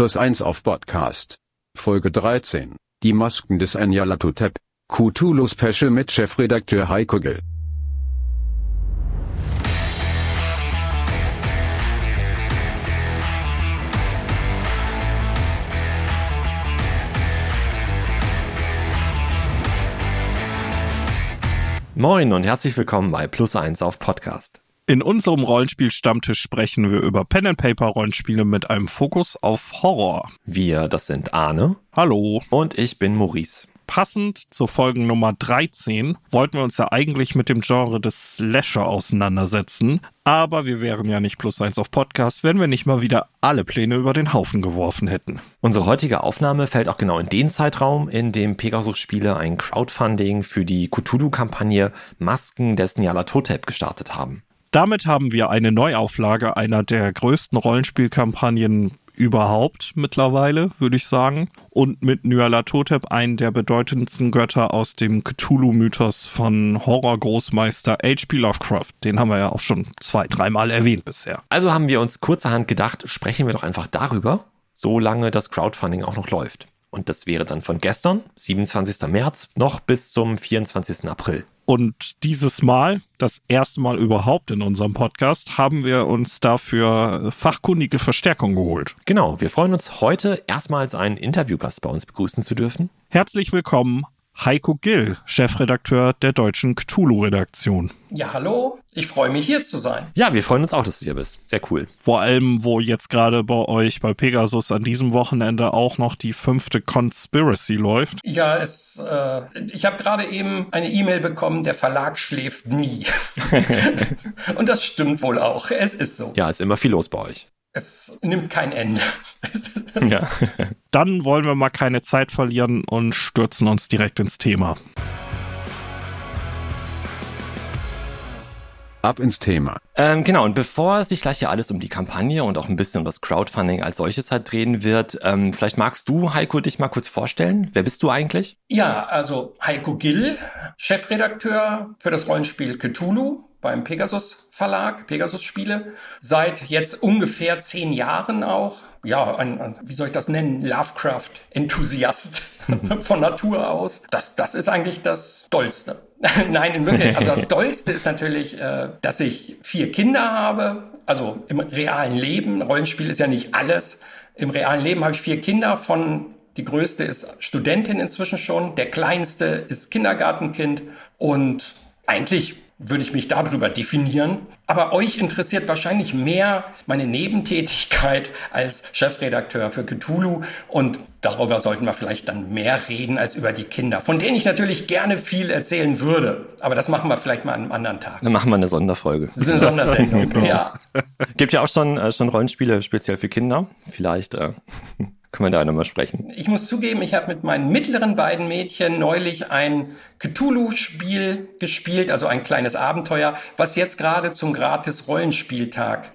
Plus 1 auf Podcast. Folge 13. Die Masken des Nyarlathotep. Cthulhu Special mit Chefredakteur Heiko Gill. Moin und herzlich willkommen bei Plus 1 auf Podcast. In unserem Rollenspiel-Stammtisch sprechen wir über Pen-and-Paper-Rollenspiele mit einem Fokus auf Horror. Wir, das sind Arne. Hallo. Und ich bin Maurice. Passend zur Folgen Nummer 13 wollten wir uns ja eigentlich mit dem Genre des Slasher auseinandersetzen, aber wir wären ja nicht plus eins auf Podcast, wenn wir nicht mal wieder alle Pläne über den Haufen geworfen hätten. Unsere heutige Aufnahme fällt auch genau in den Zeitraum, in dem Pegasus-Spiele ein Crowdfunding für die Cthulhu-Kampagne Masken des Nyarlathotep gestartet haben. Damit haben wir eine Neuauflage einer der größten Rollenspielkampagnen überhaupt mittlerweile, würde ich sagen. Und mit Nyarlathotep einen der bedeutendsten Götter aus dem Cthulhu-Mythos von Horror-Großmeister H.P. Lovecraft. Den haben wir ja auch schon zwei, dreimal erwähnt bisher. Also haben wir uns kurzerhand gedacht, sprechen wir doch einfach darüber, solange das Crowdfunding auch noch läuft. Und das wäre dann von gestern, 27. März, noch bis zum 24. April. Und dieses Mal, das erste Mal überhaupt in unserem Podcast, haben wir uns dafür fachkundige Verstärkung geholt. Genau, wir freuen uns heute erstmals einen Interviewgast bei uns begrüßen zu dürfen. Herzlich willkommen, Heiko Gill, Chefredakteur der deutschen Cthulhu-Redaktion. Ja, hallo. Ich freue mich hier zu sein. Ja, wir freuen uns auch, dass du hier bist. Sehr cool. Vor allem, wo jetzt gerade bei euch bei Pegasus an diesem Wochenende auch noch die fünfte Conspiracy läuft. Ja, es, äh, ich habe gerade eben eine E-Mail bekommen, der Verlag schläft nie. Und das stimmt wohl auch. Es ist so. Ja, ist immer viel los bei euch. Es nimmt kein Ende. ja. Dann wollen wir mal keine Zeit verlieren und stürzen uns direkt ins Thema. Ab ins Thema. Ähm, genau, und bevor sich gleich hier alles um die Kampagne und auch ein bisschen um das Crowdfunding als solches halt drehen wird, ähm, vielleicht magst du, Heiko, dich mal kurz vorstellen. Wer bist du eigentlich? Ja, also Heiko Gill, Chefredakteur für das Rollenspiel Cthulhu beim Pegasus Verlag, Pegasus Spiele, seit jetzt ungefähr zehn Jahren auch. Ja, ein, ein wie soll ich das nennen? Lovecraft-Enthusiast von Natur aus. Das, das ist eigentlich das Dollste. Nein, in Wirklichkeit, also das Dollste ist natürlich, äh, dass ich vier Kinder habe, also im realen Leben. Rollenspiel ist ja nicht alles. Im realen Leben habe ich vier Kinder von die größte ist Studentin inzwischen schon, der kleinste ist Kindergartenkind und eigentlich würde ich mich darüber definieren. Aber euch interessiert wahrscheinlich mehr meine Nebentätigkeit als Chefredakteur für Cthulhu und darüber sollten wir vielleicht dann mehr reden als über die Kinder, von denen ich natürlich gerne viel erzählen würde. Aber das machen wir vielleicht mal an einem anderen Tag. Dann machen wir eine Sonderfolge. Das ist eine Sondersendung, genau. ja. Gibt ja auch schon, äh, schon Rollenspiele speziell für Kinder. Vielleicht äh, können wir da nochmal sprechen. Ich muss zugeben, ich habe mit meinen mittleren beiden Mädchen neulich ein Cthulhu-Spiel gespielt, also ein kleines Abenteuer, was jetzt gerade zum Gratis-Rollenspieltag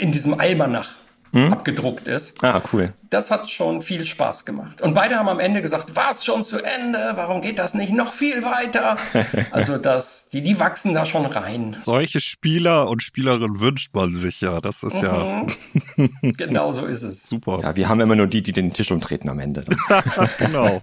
in diesem Almanach hm? abgedruckt ist. Ah, cool. Das hat schon viel Spaß gemacht. Und beide haben am Ende gesagt, war es schon zu Ende? Warum geht das nicht noch viel weiter? Also das, die, die wachsen da schon rein. Solche Spieler und Spielerinnen wünscht man sich ja. Das ist mhm. ja. genau so ist es. Super. Ja, wir haben immer nur die, die den Tisch umtreten am Ende. genau.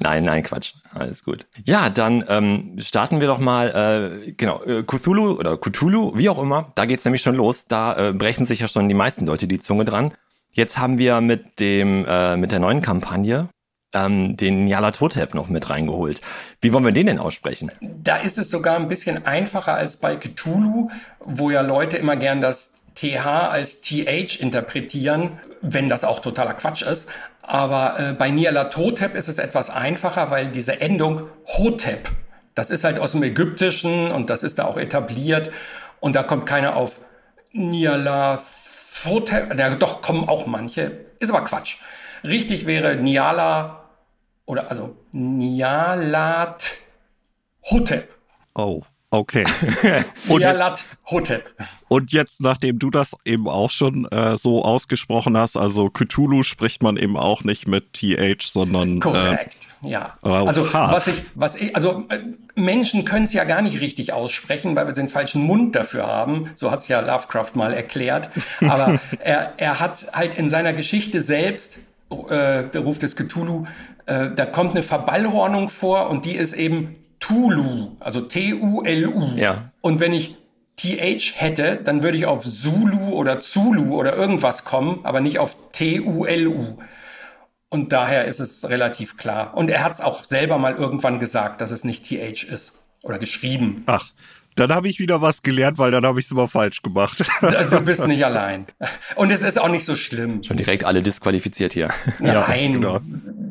nein, nein, Quatsch. Alles gut. Ja, dann ähm, starten wir doch mal, äh, genau, äh, Cthulhu oder Cthulhu, wie auch immer. Da geht's nämlich schon los. Da äh, brechen sich ja schon die meisten Leute die Zunge dran. Jetzt haben wir mit dem äh, mit der neuen Kampagne ähm, den Nyarlathotep noch mit reingeholt. Wie wollen wir den denn aussprechen? Da ist es sogar ein bisschen einfacher als bei Cthulhu, wo ja Leute immer gern das TH als TH interpretieren, wenn das auch totaler Quatsch ist. Aber äh, bei Nyarlathotep ist es etwas einfacher, weil diese Endung Hotep, das ist halt aus dem Ägyptischen und das ist da auch etabliert und da kommt keiner auf Nyarlathotep Hotel, ja, doch kommen auch manche, ist aber Quatsch. Richtig wäre Niala oder also Nialat Hotep. Oh. Okay. Und Nialat Hotep. Und jetzt, nachdem du das eben auch schon äh, so ausgesprochen hast, also Cthulhu spricht man eben auch nicht mit TH, sondern. Korrekt. Äh, ja. Also hart. was ich, was ich, also äh, Menschen können es ja gar nicht richtig aussprechen, weil wir den falschen Mund dafür haben. So hat es ja Lovecraft mal erklärt. Aber er, er hat halt in seiner Geschichte selbst, äh, der Ruf des Cthulhu, äh, da kommt eine Verballhornung vor und die ist eben Tulu, also T-U-L-U. Ja. Und wenn ich TH hätte, dann würde ich auf Zulu oder Zulu oder irgendwas kommen, aber nicht auf T-U-L-U. Und daher ist es relativ klar. Und er hat es auch selber mal irgendwann gesagt, dass es nicht TH ist oder geschrieben. Ach, dann habe ich wieder was gelernt, weil dann habe ich es immer falsch gemacht. Du bist nicht allein. Und es ist auch nicht so schlimm. Schon direkt alle disqualifiziert hier. Nein, ja, genau.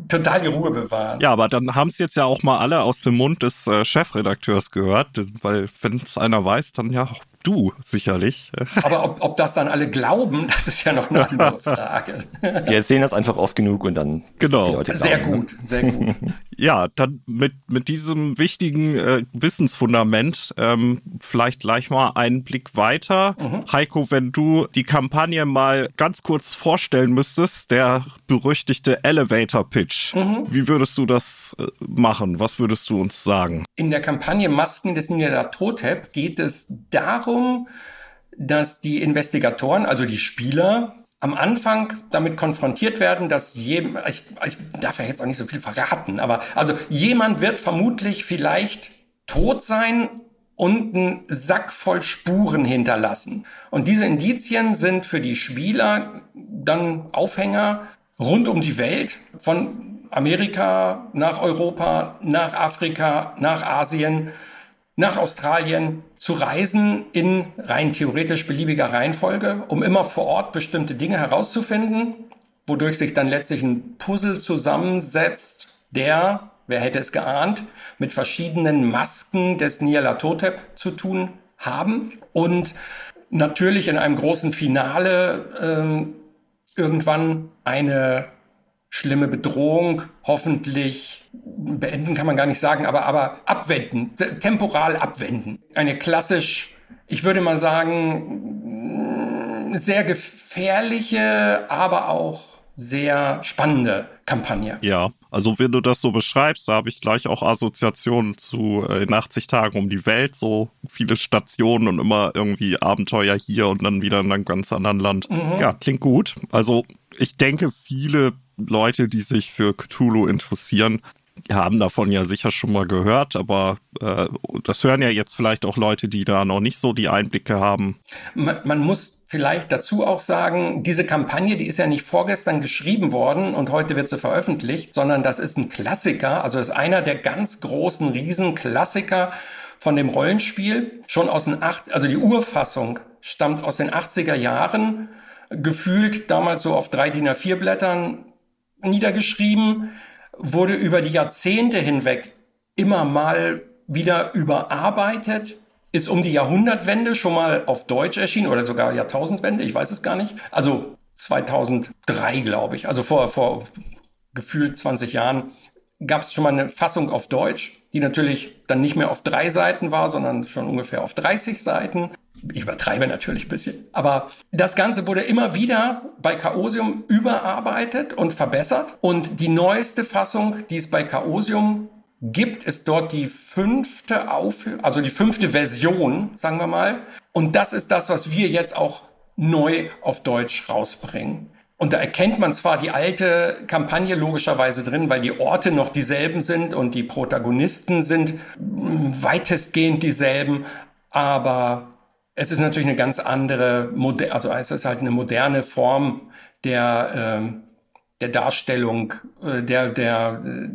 Total die Ruhe bewahren. Ja, aber dann haben es jetzt ja auch mal alle aus dem Mund des äh, Chefredakteurs gehört, weil wenn es einer weiß, dann ja du sicherlich. Aber ob, ob das dann alle glauben, das ist ja noch eine andere Frage. Wir erzählen das einfach oft genug und dann genau. die Leute sehr gut, sehr gut. ja, dann mit mit diesem wichtigen äh, Wissensfundament ähm, vielleicht gleich mal einen Blick weiter. Mhm. Heiko, wenn du die Kampagne mal ganz kurz vorstellen müsstest, der berüchtigte Elevator Pitch. Mhm. Wie würdest du das äh, machen? Was würdest du uns sagen? In der Kampagne Masken des Niedertotep geht es darum, darum, dass die Investigatoren, also die Spieler, am Anfang damit konfrontiert werden, dass jedem, ich, ich darf ja jetzt auch nicht so viel verraten, aber also jemand wird vermutlich vielleicht tot sein und einen Sack voll Spuren hinterlassen. Und diese Indizien sind für die Spieler dann Aufhänger rund um die Welt, von Amerika nach Europa, nach Afrika, nach Asien, nach Australien zu reisen in rein theoretisch beliebiger Reihenfolge, um immer vor Ort bestimmte Dinge herauszufinden, wodurch sich dann letztlich ein Puzzle zusammensetzt, der, wer hätte es geahnt, mit verschiedenen Masken des Nyarlathotep zu tun haben und natürlich in einem großen Finale ähm, irgendwann eine schlimme Bedrohung hoffentlich beenden kann man gar nicht sagen, aber, aber abwenden, temporal abwenden. Eine klassisch, ich würde mal sagen, sehr gefährliche, aber auch sehr spannende Kampagne. Ja, also wenn du das so beschreibst, da habe ich gleich auch Assoziationen zu äh, in 80 Tagen um die Welt, so viele Stationen und immer irgendwie Abenteuer hier und dann wieder in einem ganz anderen Land. Mhm. Ja, klingt gut. Also ich denke, viele Leute, die sich für Cthulhu interessieren, haben davon ja sicher schon mal gehört, aber äh, das hören ja jetzt vielleicht auch Leute, die da noch nicht so die Einblicke haben. Man, man, muss vielleicht dazu auch sagen, diese Kampagne, die ist ja nicht vorgestern geschrieben worden und heute wird sie veröffentlicht, sondern das ist ein Klassiker, also ist einer der ganz großen Riesenklassiker von dem Rollenspiel, schon aus den 80, also die Urfassung stammt aus den 80er Jahren, gefühlt damals so auf drei DIN A4 Blättern niedergeschrieben wurde über die Jahrzehnte hinweg immer mal wieder überarbeitet, ist um die Jahrhundertwende schon mal auf Deutsch erschienen oder sogar Jahrtausendwende, ich weiß es gar nicht. Also 2003, glaube ich, also vor, vor gefühlt 20 Jahren gab es schon mal eine Fassung auf Deutsch, die natürlich dann nicht mehr auf drei Seiten war, sondern schon ungefähr auf 30 Seiten. Ich übertreibe natürlich ein bisschen. Aber das Ganze wurde immer wieder bei Chaosium überarbeitet und verbessert. Und die neueste Fassung, die es bei Chaosium gibt, ist dort die fünfte Auf, also die fünfte Version, sagen wir mal. Und das ist das, was wir jetzt auch neu auf Deutsch rausbringen. Und da erkennt man zwar die alte Kampagne logischerweise drin, weil die Orte noch dieselben sind und die Protagonisten sind weitestgehend dieselben, aber es ist natürlich eine ganz andere, also es ist halt eine moderne Form der, äh, der Darstellung, äh, der, der, äh,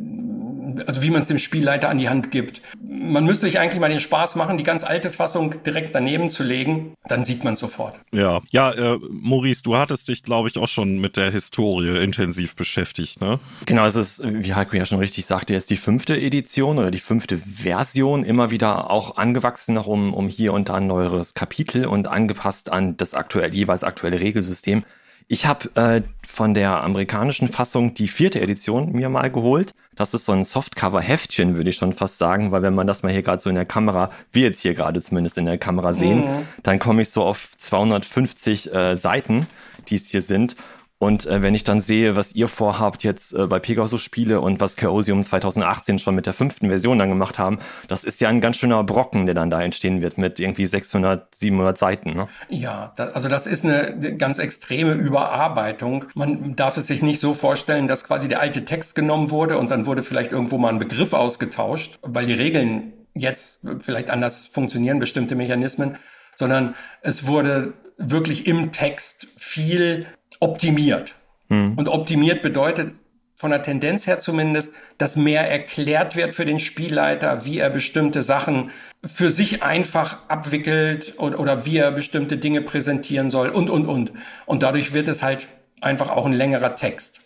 also wie man es dem Spielleiter an die Hand gibt. Man müsste sich eigentlich mal den Spaß machen, die ganz alte Fassung direkt daneben zu legen, dann sieht man sofort. Ja, ja, äh, Maurice, du hattest dich, glaube ich, auch schon mit der Historie intensiv beschäftigt, ne? Genau, es ist, wie Heiko ja schon richtig sagte, jetzt die fünfte Edition oder die fünfte Version, immer wieder auch angewachsen noch um, um hier und da ein neueres Kapitel und angepasst an das aktuell, jeweils aktuelle Regelsystem Ich habe äh, von der amerikanischen Fassung die vierte Edition mir mal geholt. Das ist so ein Softcover-Heftchen, würde ich schon fast sagen, weil wenn man das mal hier gerade so in der Kamera, wir jetzt hier gerade zumindest in der Kamera sehen, mhm. dann komme ich so auf 250 äh, Seiten, die es hier sind. Und äh, wenn ich dann sehe, was ihr vorhabt jetzt äh, bei Pegasus Spiele und was Chaosium 2018 schon mit der fünften Version dann gemacht haben, das ist ja ein ganz schöner Brocken, der dann da entstehen wird mit irgendwie 600, 700 Seiten. Ne? Ja, das, also das ist eine ganz extreme Überarbeitung. Man darf es sich nicht so vorstellen, dass quasi der alte Text genommen wurde und dann wurde vielleicht irgendwo mal ein Begriff ausgetauscht, weil die Regeln jetzt vielleicht anders funktionieren, bestimmte Mechanismen, sondern es wurde wirklich im Text viel optimiert. Hm. Und optimiert bedeutet von der Tendenz her zumindest, dass mehr erklärt wird für den Spielleiter, wie er bestimmte Sachen für sich einfach abwickelt oder, oder wie er bestimmte Dinge präsentieren soll und, und, und. Und dadurch wird es halt einfach auch ein längerer Text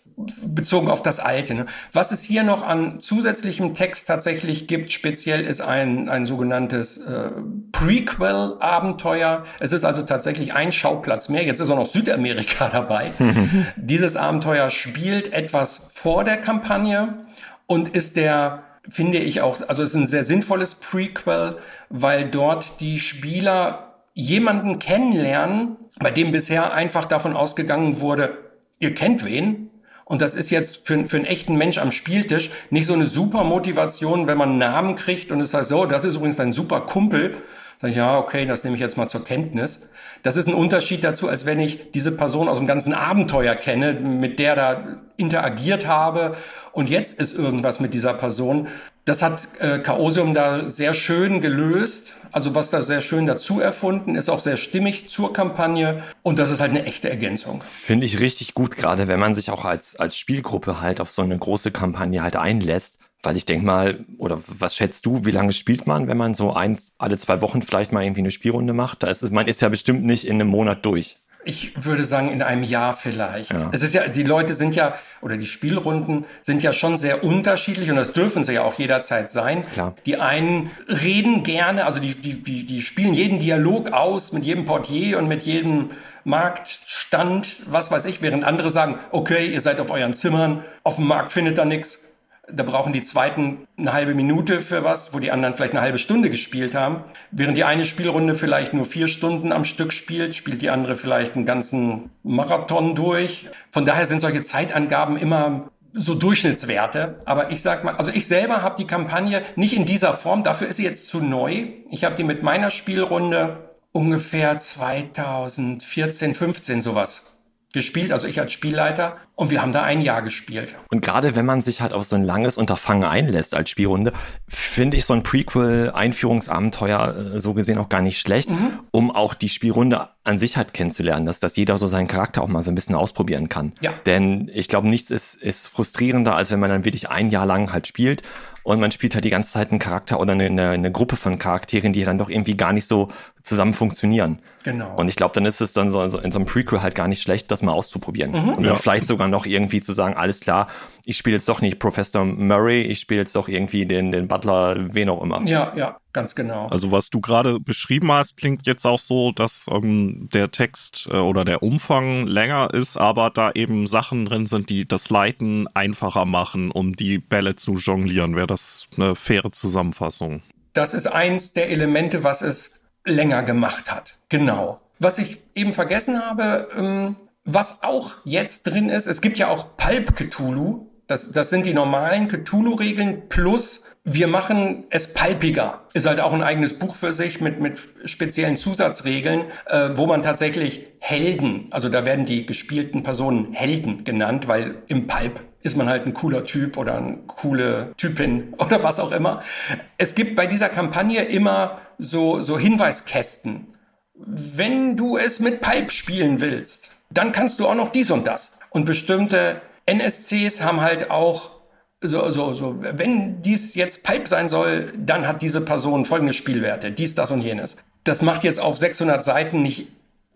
bezogen auf das Alte. Ne? Was es hier noch an zusätzlichem Text tatsächlich gibt, speziell ist ein, ein sogenanntes äh, Prequel-Abenteuer. Es ist also tatsächlich ein Schauplatz mehr. Jetzt ist auch noch Südamerika dabei. Dieses Abenteuer spielt etwas vor der Kampagne und ist der finde ich auch, also ist ein sehr sinnvolles Prequel, weil dort die Spieler jemanden kennenlernen, bei dem bisher einfach davon ausgegangen wurde, ihr kennt wen, und das ist jetzt für, für einen echten Mensch am Spieltisch nicht so eine super Motivation, wenn man einen Namen kriegt und es heißt so, das ist übrigens ein super Kumpel. Sag ich, ja, okay, das nehme ich jetzt mal zur Kenntnis. Das ist ein Unterschied dazu, als wenn ich diese Person aus dem ganzen Abenteuer kenne, mit der da interagiert habe und jetzt ist irgendwas mit dieser Person. Das hat äh, Chaosium da sehr schön gelöst. Also was da sehr schön dazu erfunden, ist auch sehr stimmig zur Kampagne und das ist halt eine echte Ergänzung. Finde ich richtig gut, gerade wenn man sich auch als, als Spielgruppe halt auf so eine große Kampagne halt einlässt. Weil ich denke mal, oder was schätzt du, wie lange spielt man, wenn man so ein, alle zwei Wochen vielleicht mal irgendwie eine Spielrunde macht? Da ist es, man ist ja bestimmt nicht in einem Monat durch. Ich würde sagen, in einem Jahr vielleicht. Ja. Es ist ja, die Leute sind ja, oder die Spielrunden sind ja schon sehr unterschiedlich und das dürfen sie ja auch jederzeit sein. Klar. Die einen reden gerne, also die, die, die, die spielen jeden Dialog aus mit jedem Portier und mit jedem Marktstand, was weiß ich, während andere sagen, okay, ihr seid auf euren Zimmern, auf dem Markt findet da nichts, da brauchen die zweiten eine halbe Minute für was, wo die anderen vielleicht eine halbe Stunde gespielt haben. Während die eine Spielrunde vielleicht nur vier Stunden am Stück spielt, spielt die andere vielleicht einen ganzen Marathon durch. Von daher sind solche Zeitangaben immer so Durchschnittswerte. Aber ich sag mal, also ich selber habe die Kampagne nicht in dieser Form, dafür ist sie jetzt zu neu. Ich habe die mit meiner Spielrunde ungefähr 2014, 15 sowas gespielt, also ich als Spielleiter, und wir haben da ein Jahr gespielt. Und gerade wenn man sich halt auf so ein langes Unterfangen einlässt als Spielrunde, finde ich so ein Prequel-Einführungsabenteuer äh, so gesehen auch gar nicht schlecht, mhm. um auch die Spielrunde an sich halt kennenzulernen, dass, dass jeder so seinen Charakter auch mal so ein bisschen ausprobieren kann. Ja. Denn ich glaube, nichts ist, ist frustrierender, als wenn man dann wirklich ein Jahr lang halt spielt und man spielt halt die ganze Zeit einen Charakter oder eine, eine, eine Gruppe von Charakteren, die dann doch irgendwie gar nicht so zusammen funktionieren. Genau. Und ich glaube, dann ist es dann so, so in so einem Prequel halt gar nicht schlecht, das mal auszuprobieren. Mhm. Und dann ja. vielleicht sogar noch irgendwie zu sagen, alles klar, ich spiele jetzt doch nicht Professor Murray, ich spiele jetzt doch irgendwie den, den Butler, wen auch immer. Ja, ja, ganz genau. Also was du gerade beschrieben hast, klingt jetzt auch so, dass ähm, der Text äh, oder der Umfang länger ist, aber da eben Sachen drin sind, die das Leiten einfacher machen, um die Bälle zu jonglieren. Wäre das eine faire Zusammenfassung? Das ist eins der Elemente, was es länger gemacht hat. Genau. Was ich eben vergessen habe, ähm, was auch jetzt drin ist, es gibt ja auch Pulp Cthulhu. Das, das sind die normalen Cthulhu-Regeln plus wir machen es palpiger. Ist halt auch ein eigenes Buch für sich mit, mit speziellen Zusatzregeln, äh, wo man tatsächlich Helden, also da werden die gespielten Personen Helden genannt, weil im Pulp ist man halt ein cooler Typ oder eine coole Typin oder was auch immer. Es gibt bei dieser Kampagne immer so, so Hinweiskästen. Wenn du es mit Pulp spielen willst, dann kannst du auch noch dies und das. Und bestimmte NSCs haben halt auch so, so, so, wenn dies jetzt Pipe sein soll, dann hat diese Person folgende Spielwerte, dies, das und jenes. Das macht jetzt auf 600 Seiten nicht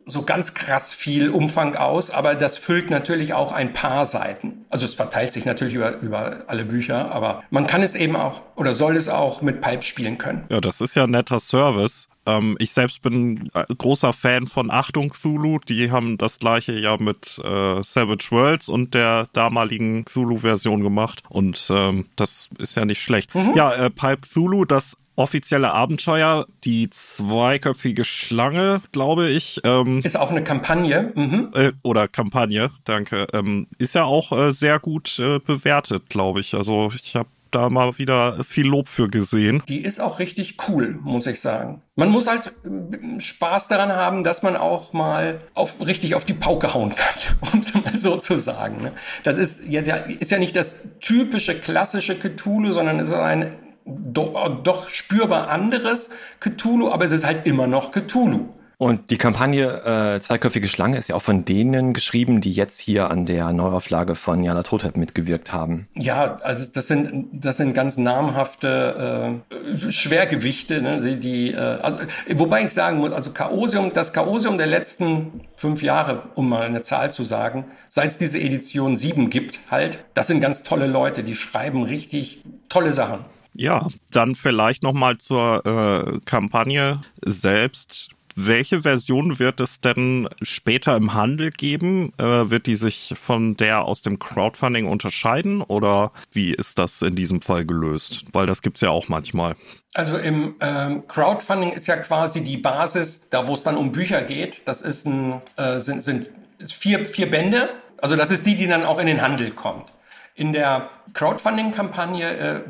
so ganz krass viel Umfang aus, aber das füllt natürlich auch ein paar Seiten. Also es verteilt sich natürlich über, über alle Bücher, aber man kann es eben auch oder soll es auch mit Pipe spielen können. Ja, das ist ja ein netter Service. Ähm, ich selbst bin großer Fan von Achtung Zulu. Die haben das gleiche ja mit äh, Savage Worlds und der damaligen Zulu-Version gemacht. Und ähm, das ist ja nicht schlecht. Mhm. Ja, äh, Pipe Zulu, das offizielle Abenteuer, die zweiköpfige Schlange, glaube ich. Ähm, ist auch eine Kampagne. Mhm. Äh, oder Kampagne, danke. Ähm, ist ja auch äh, sehr gut äh, bewertet, glaube ich. Also ich habe da mal wieder viel Lob für gesehen. Die ist auch richtig cool, muss ich sagen. Man muss halt äh, Spaß daran haben, dass man auch mal auf, richtig auf die Pauke hauen kann, um es mal so zu sagen. Ne? Das ist ja, ist ja nicht das typische klassische Cthulhu, sondern es ist ein doch, doch spürbar anderes Cthulhu, aber es ist halt immer noch Cthulhu. Und die Kampagne äh, Zweiköpfige Schlange ist ja auch von denen geschrieben, die jetzt hier an der Neuauflage von Jana Tothep mitgewirkt haben. Ja, also das sind das sind ganz namhafte äh, Schwergewichte, ne? die, die äh, also, wobei ich sagen muss, also Chaosium, das Chaosium der letzten fünf Jahre, um mal eine Zahl zu sagen, seit es diese Edition 7 gibt, halt, das sind ganz tolle Leute, die schreiben richtig tolle Sachen. Ja, dann vielleicht noch mal zur äh, Kampagne selbst. Welche Version wird es denn später im Handel geben? Äh, wird die sich von der aus dem Crowdfunding unterscheiden oder wie ist das in diesem Fall gelöst? Weil das gibt's ja auch manchmal. Also im ähm, Crowdfunding ist ja quasi die Basis, da wo es dann um Bücher geht. Das ist ein, äh, sind, sind vier, vier Bände. Also das ist die, die dann auch in den Handel kommt. In der Crowdfunding-Kampagne äh,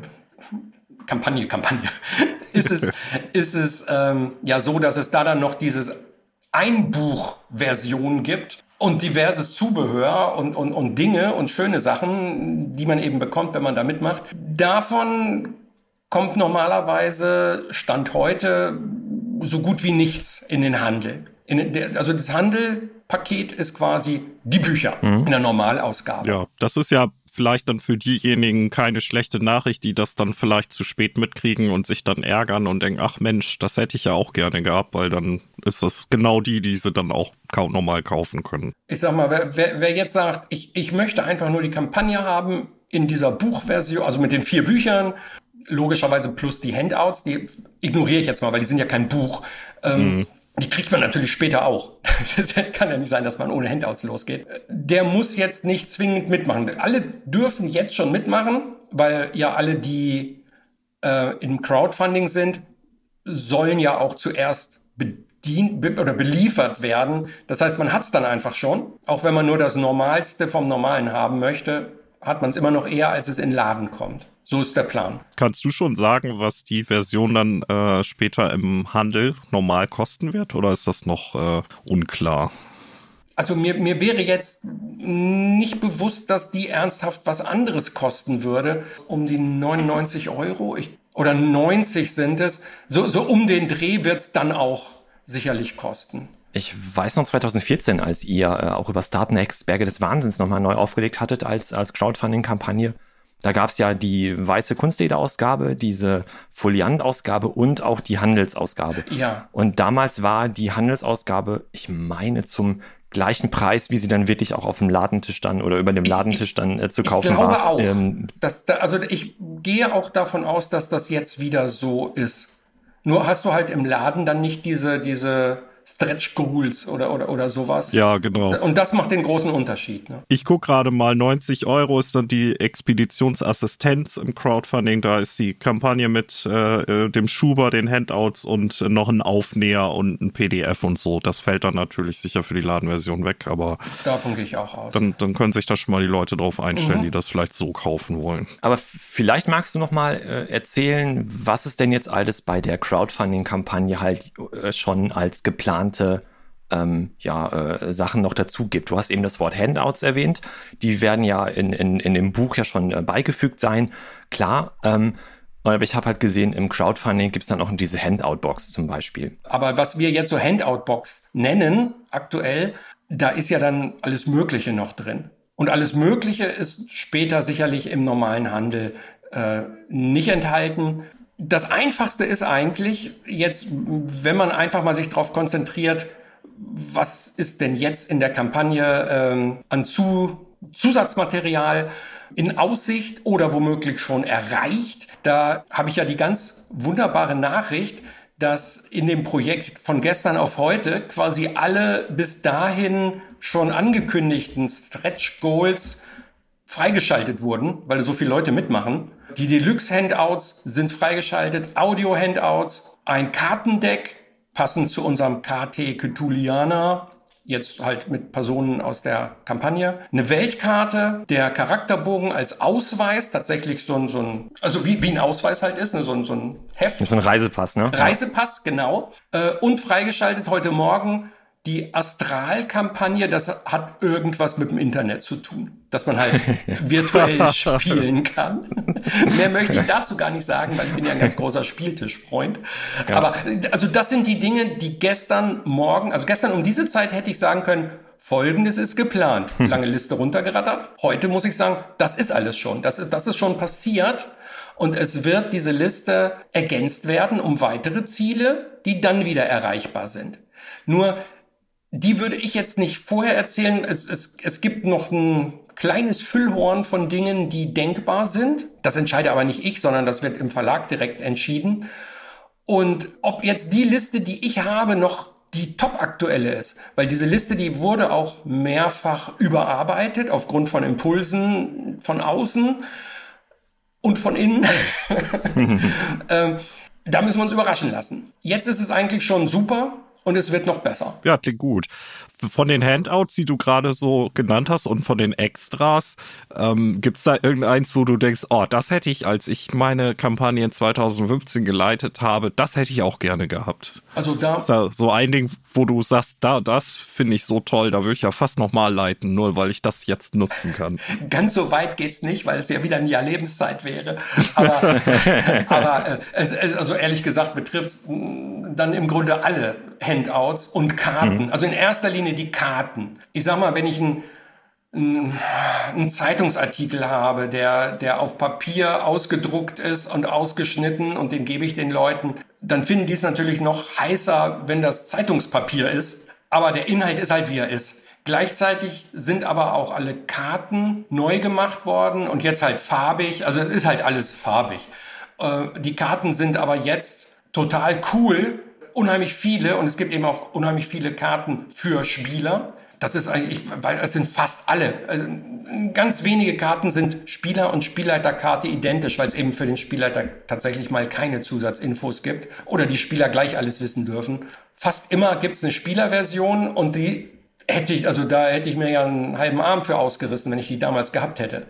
Kampagne, Kampagne, ist es, ist es ähm, ja so, dass es da dann noch dieses Einbuch-Version gibt und diverses Zubehör und, und, und Dinge und schöne Sachen, die man eben bekommt, wenn man da mitmacht. Davon kommt normalerweise Stand heute so gut wie nichts in den Handel. In der, also das Handelpaket ist quasi die Bücher mhm. in der Normalausgabe. Ja, das ist ja vielleicht dann für diejenigen keine schlechte Nachricht, die das dann vielleicht zu spät mitkriegen und sich dann ärgern und denken, ach Mensch, das hätte ich ja auch gerne gehabt, weil dann ist das genau die, die sie dann auch normal kaufen können. Ich sag mal, wer, wer, wer jetzt sagt, ich, ich möchte einfach nur die Kampagne haben in dieser Buchversion, also mit den vier Büchern, logischerweise plus die Handouts, die ignoriere ich jetzt mal, weil die sind ja kein Buch. Ähm, mhm die kriegt man natürlich später auch. Das kann ja nicht sein, dass man ohne Handouts losgeht. Der muss jetzt nicht zwingend mitmachen. Alle dürfen jetzt schon mitmachen, weil ja alle, die äh, im Crowdfunding sind, sollen ja auch zuerst bedient oder beliefert werden. Das heißt, man hat es dann einfach schon. Auch wenn man nur das Normalste vom Normalen haben möchte, hat man es immer noch eher, als es in Laden kommt. So ist der Plan. Kannst du schon sagen, was die Version dann äh, später im Handel normal kosten wird oder ist das noch äh, unklar? Also mir, mir wäre jetzt nicht bewusst, dass die ernsthaft was anderes kosten würde. Um die 99 Euro ich, oder 90 sind es. So, so um den Dreh wird es dann auch sicherlich kosten. Ich weiß noch 2014, als ihr äh, auch über Startnext Berge des Wahnsinns nochmal neu aufgelegt hattet als, als Crowdfunding-Kampagne. Da gab's ja die weiße Kunstleder-Ausgabe, diese Foliant-Ausgabe und auch die Handelsausgabe. Ja. Und damals war die Handelsausgabe, ich meine, zum gleichen Preis, wie sie dann wirklich auch auf dem Ladentisch dann oder über dem Ladentisch dann äh, zu kaufen ich glaube war. Auch, ähm, dass da, also ich gehe auch davon aus, dass das jetzt wieder so ist. Nur hast du halt im Laden dann nicht diese, diese Stretch Goals oder, oder, oder sowas. Ja, genau. Und das macht den großen Unterschied. Ne? Ich gucke gerade mal, 90 Euro ist dann die Expeditionsassistenz im Crowdfunding. Da ist die Kampagne mit äh, dem Schuber, den Handouts und noch ein Aufnäher und ein PDF und so. Das fällt dann natürlich sicher für die Ladenversion weg, aber davon gehe ich auch aus. Dann, dann können sich da schon mal die Leute drauf einstellen, mhm. die das vielleicht so kaufen wollen. Aber vielleicht magst du noch mal äh, erzählen, was es denn jetzt alles bei der Crowdfunding-Kampagne halt äh, schon als geplant geplante ähm, ja, äh, Sachen noch dazu gibt. Du hast eben das Wort Handouts erwähnt. Die werden ja in, in, in dem Buch ja schon äh, beigefügt sein. Klar, ähm, aber ich habe halt gesehen, im Crowdfunding gibt es dann auch diese Handout-Box zum Beispiel. Aber was wir jetzt so Handout-Box nennen, aktuell, da ist ja dann alles Mögliche noch drin. Und alles Mögliche ist später sicherlich im normalen Handel äh, nicht enthalten das Einfachste ist eigentlich jetzt, wenn man einfach mal sich darauf konzentriert, was ist denn jetzt in der Kampagne ähm, an Zu Zusatzmaterial in Aussicht oder womöglich schon erreicht. Da habe ich ja die ganz wunderbare Nachricht, dass in dem Projekt von gestern auf heute quasi alle bis dahin schon angekündigten Stretch Goals freigeschaltet wurden, weil so viele Leute mitmachen. Die Deluxe-Handouts sind freigeschaltet, Audio-Handouts, ein Kartendeck, passend zu unserem KT Cthulhiana, jetzt halt mit Personen aus der Kampagne. Eine Weltkarte, der Charakterbogen als Ausweis, tatsächlich so ein, so ein also wie, wie ein Ausweis halt ist, ne, so, ein, so ein Heft. So ein Reisepass, ne? Reisepass, genau. Äh, und freigeschaltet heute Morgen die Astral-Kampagne, das hat irgendwas mit dem Internet zu tun, dass man halt virtuell spielen kann. Mehr möchte ich dazu gar nicht sagen, weil ich bin ja ein ganz großer Spieltischfreund. Ja. Aber also das sind die Dinge, die gestern Morgen, also gestern um diese Zeit hätte ich sagen können, Folgendes ist geplant. Hm. Lange Liste runtergerattert. Heute muss ich sagen, das ist alles schon. Das ist, das ist schon passiert. Und es wird diese Liste ergänzt werden um weitere Ziele, die dann wieder erreichbar sind. Nur die würde ich jetzt nicht vorher erzählen. Es, es, es gibt noch ein kleines Füllhorn von Dingen, die denkbar sind. Das entscheide aber nicht ich, sondern das wird im Verlag direkt entschieden. Und ob jetzt die Liste, die ich habe, noch die top aktuelle ist, weil diese Liste, die wurde auch mehrfach überarbeitet aufgrund von Impulsen von außen und von innen. ähm, da müssen wir uns überraschen lassen. Jetzt ist es eigentlich schon super und es wird noch besser. Ja, klingt gut. Von den Handouts, die du gerade so genannt hast und von den Extras, ähm, gibt es da irgendeins, wo du denkst, oh, das hätte ich, als ich meine Kampagne in 2015 geleitet habe, das hätte ich auch gerne gehabt. Also da. Da so ein Ding, wo du sagst, da, das finde ich so toll, da würde ich ja fast nochmal leiten, nur weil ich das jetzt nutzen kann. Ganz so weit geht's nicht, weil es ja wieder ein Jahr Lebenszeit wäre. Aber, aber äh, es, also ehrlich gesagt betrifft dann im Grunde alle Handouts und Karten. Mhm. Also in erster Liene die Karten. Ich sag mal, wenn ich ein einen Zeitungsartikel habe, der, der auf Papier ausgedruckt ist und ausgeschnitten und den gebe ich den Leuten, dann finden die es natürlich noch heißer, wenn das Zeitungspapier ist. Aber der Inhalt ist halt wie er ist. Gleichzeitig sind aber auch alle Karten neu gemacht worden und jetzt halt farbig. Also es ist halt alles farbig. Äh, die Karten sind aber jetzt total cool, unheimlich viele und es gibt eben auch unheimlich viele Karten für Spieler. Das ist eigentlich, weil es sind fast alle. Also ganz wenige Karten sind Spieler und Spielleiterkarte identisch, weil es eben für den Spielleiter tatsächlich mal keine Zusatzinfos gibt oder die Spieler gleich alles wissen dürfen. Fast immer gibt es eine Spielerversion und die hätte ich, also da hätte ich mir ja einen halben Arm für ausgerissen, wenn ich die damals gehabt hätte.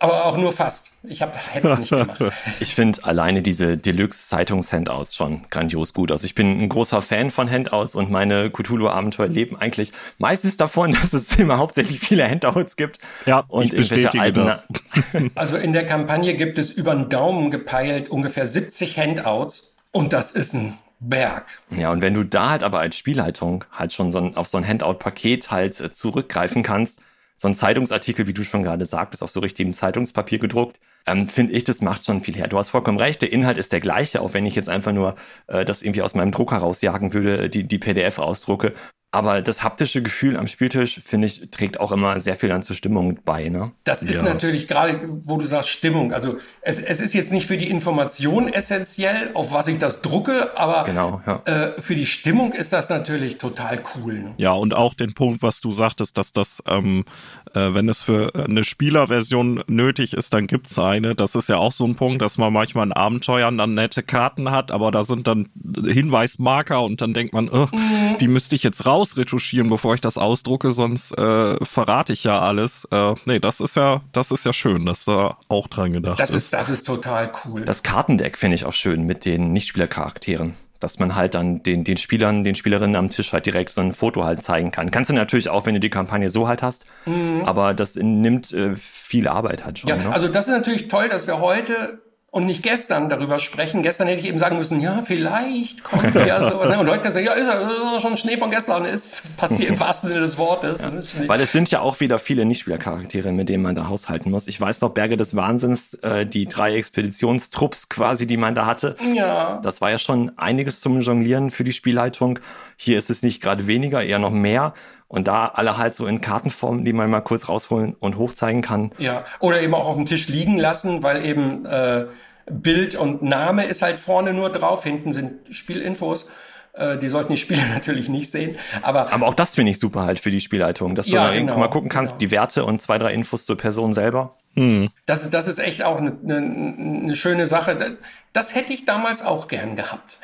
Aber auch nur fast. Ich habe hätte es nicht gemacht. ich finde alleine diese Deluxe-Zeitungs-Handouts schon grandios gut. Also ich bin ein großer Fan von Handouts und meine Cthulhu-Abenteuer leben eigentlich meistens davon, dass es immer hauptsächlich viele Handouts gibt. Ja, und ich bestätige alten das. Also in der Kampagne gibt es über den Daumen gepeilt ungefähr 70 Handouts und das ist ein Berg. Ja, und wenn du da halt aber als Spielleitung halt schon so ein, auf so ein Handout-Paket halt äh, zurückgreifen kannst, so ein Zeitungsartikel, wie du schon gerade sagtest, auf so richtigem Zeitungspapier gedruckt, ähm, finde ich, das macht schon viel her. Du hast vollkommen recht, der Inhalt ist der gleiche, auch wenn ich jetzt einfach nur äh, das irgendwie aus meinem Drucker rausjagen würde, die, die PDF ausdrucke. Aber das haptische Gefühl am Spieltisch, finde ich, trägt auch immer sehr viel an zur Stimmung bei. Ne? Das ist ja. natürlich gerade, wo du sagst Stimmung. Also es, es ist jetzt nicht für die Information essentiell, auf was ich das drucke, aber genau, ja. äh, für die Stimmung ist das natürlich total cool. Ne? Ja, und auch den Punkt, was du sagtest, dass das, ähm, äh, wenn es für eine Spielerversion nötig ist, dann gibt's eine. Das ist ja auch so ein Punkt, dass man manchmal in Abenteuern dann nette Karten hat, aber da sind dann Hinweismarker und dann denkt man, oh, mhm. die müsste ich jetzt raus ausretuschieren, bevor ich das ausdrucke, sonst äh, verrate ich ja alles. Äh, nee, das ist ja, das ist ja schön, dass da auch dran gedacht das ist. ist. Das ist total cool. Das Kartendeck finde ich auch schön mit den Nichtspielercharakteren dass man halt dann den, den Spielern, den Spielerinnen am Tisch halt direkt so ein Foto halt zeigen kann. Kannst du natürlich auch, wenn du die Kampagne so halt hast, mhm. aber das nimmt äh, viel Arbeit halt schon. Ja, ne? also das ist natürlich toll, dass wir heute und nicht gestern darüber sprechen. Gestern hätte ich eben sagen müssen, ja, vielleicht kommt ja so. Ne? Und heute sagen, ja, ist ja schon Schnee von gestern, ist passiert im wahrsten Sinne des Wortes. Ja. Weil es sind ja auch wieder viele Nichtspielercharaktere, mit denen man da haushalten muss. Ich weiß noch, Berge des Wahnsinns, äh, die drei Expeditionstrupps quasi, die man da hatte. Ja. Das war ja schon einiges zum Jonglieren für die Spielleitung. Hier ist es nicht gerade weniger, eher noch mehr. Und da alle halt so in Kartenformen, die man mal kurz rausholen und hochzeigen kann. Ja, oder eben auch auf dem Tisch liegen lassen, weil eben äh, Bild und Name ist halt vorne nur drauf, hinten sind Spielinfos. Äh, die sollten die Spieler natürlich nicht sehen. Aber, aber auch das finde ich super halt für die Spielleitung, dass ja, du genau, mal gucken kannst, genau. die Werte und zwei, drei Infos zur Person selber. Hm. Das, das ist echt auch eine, eine, eine schöne Sache. Das hätte ich damals auch gern gehabt.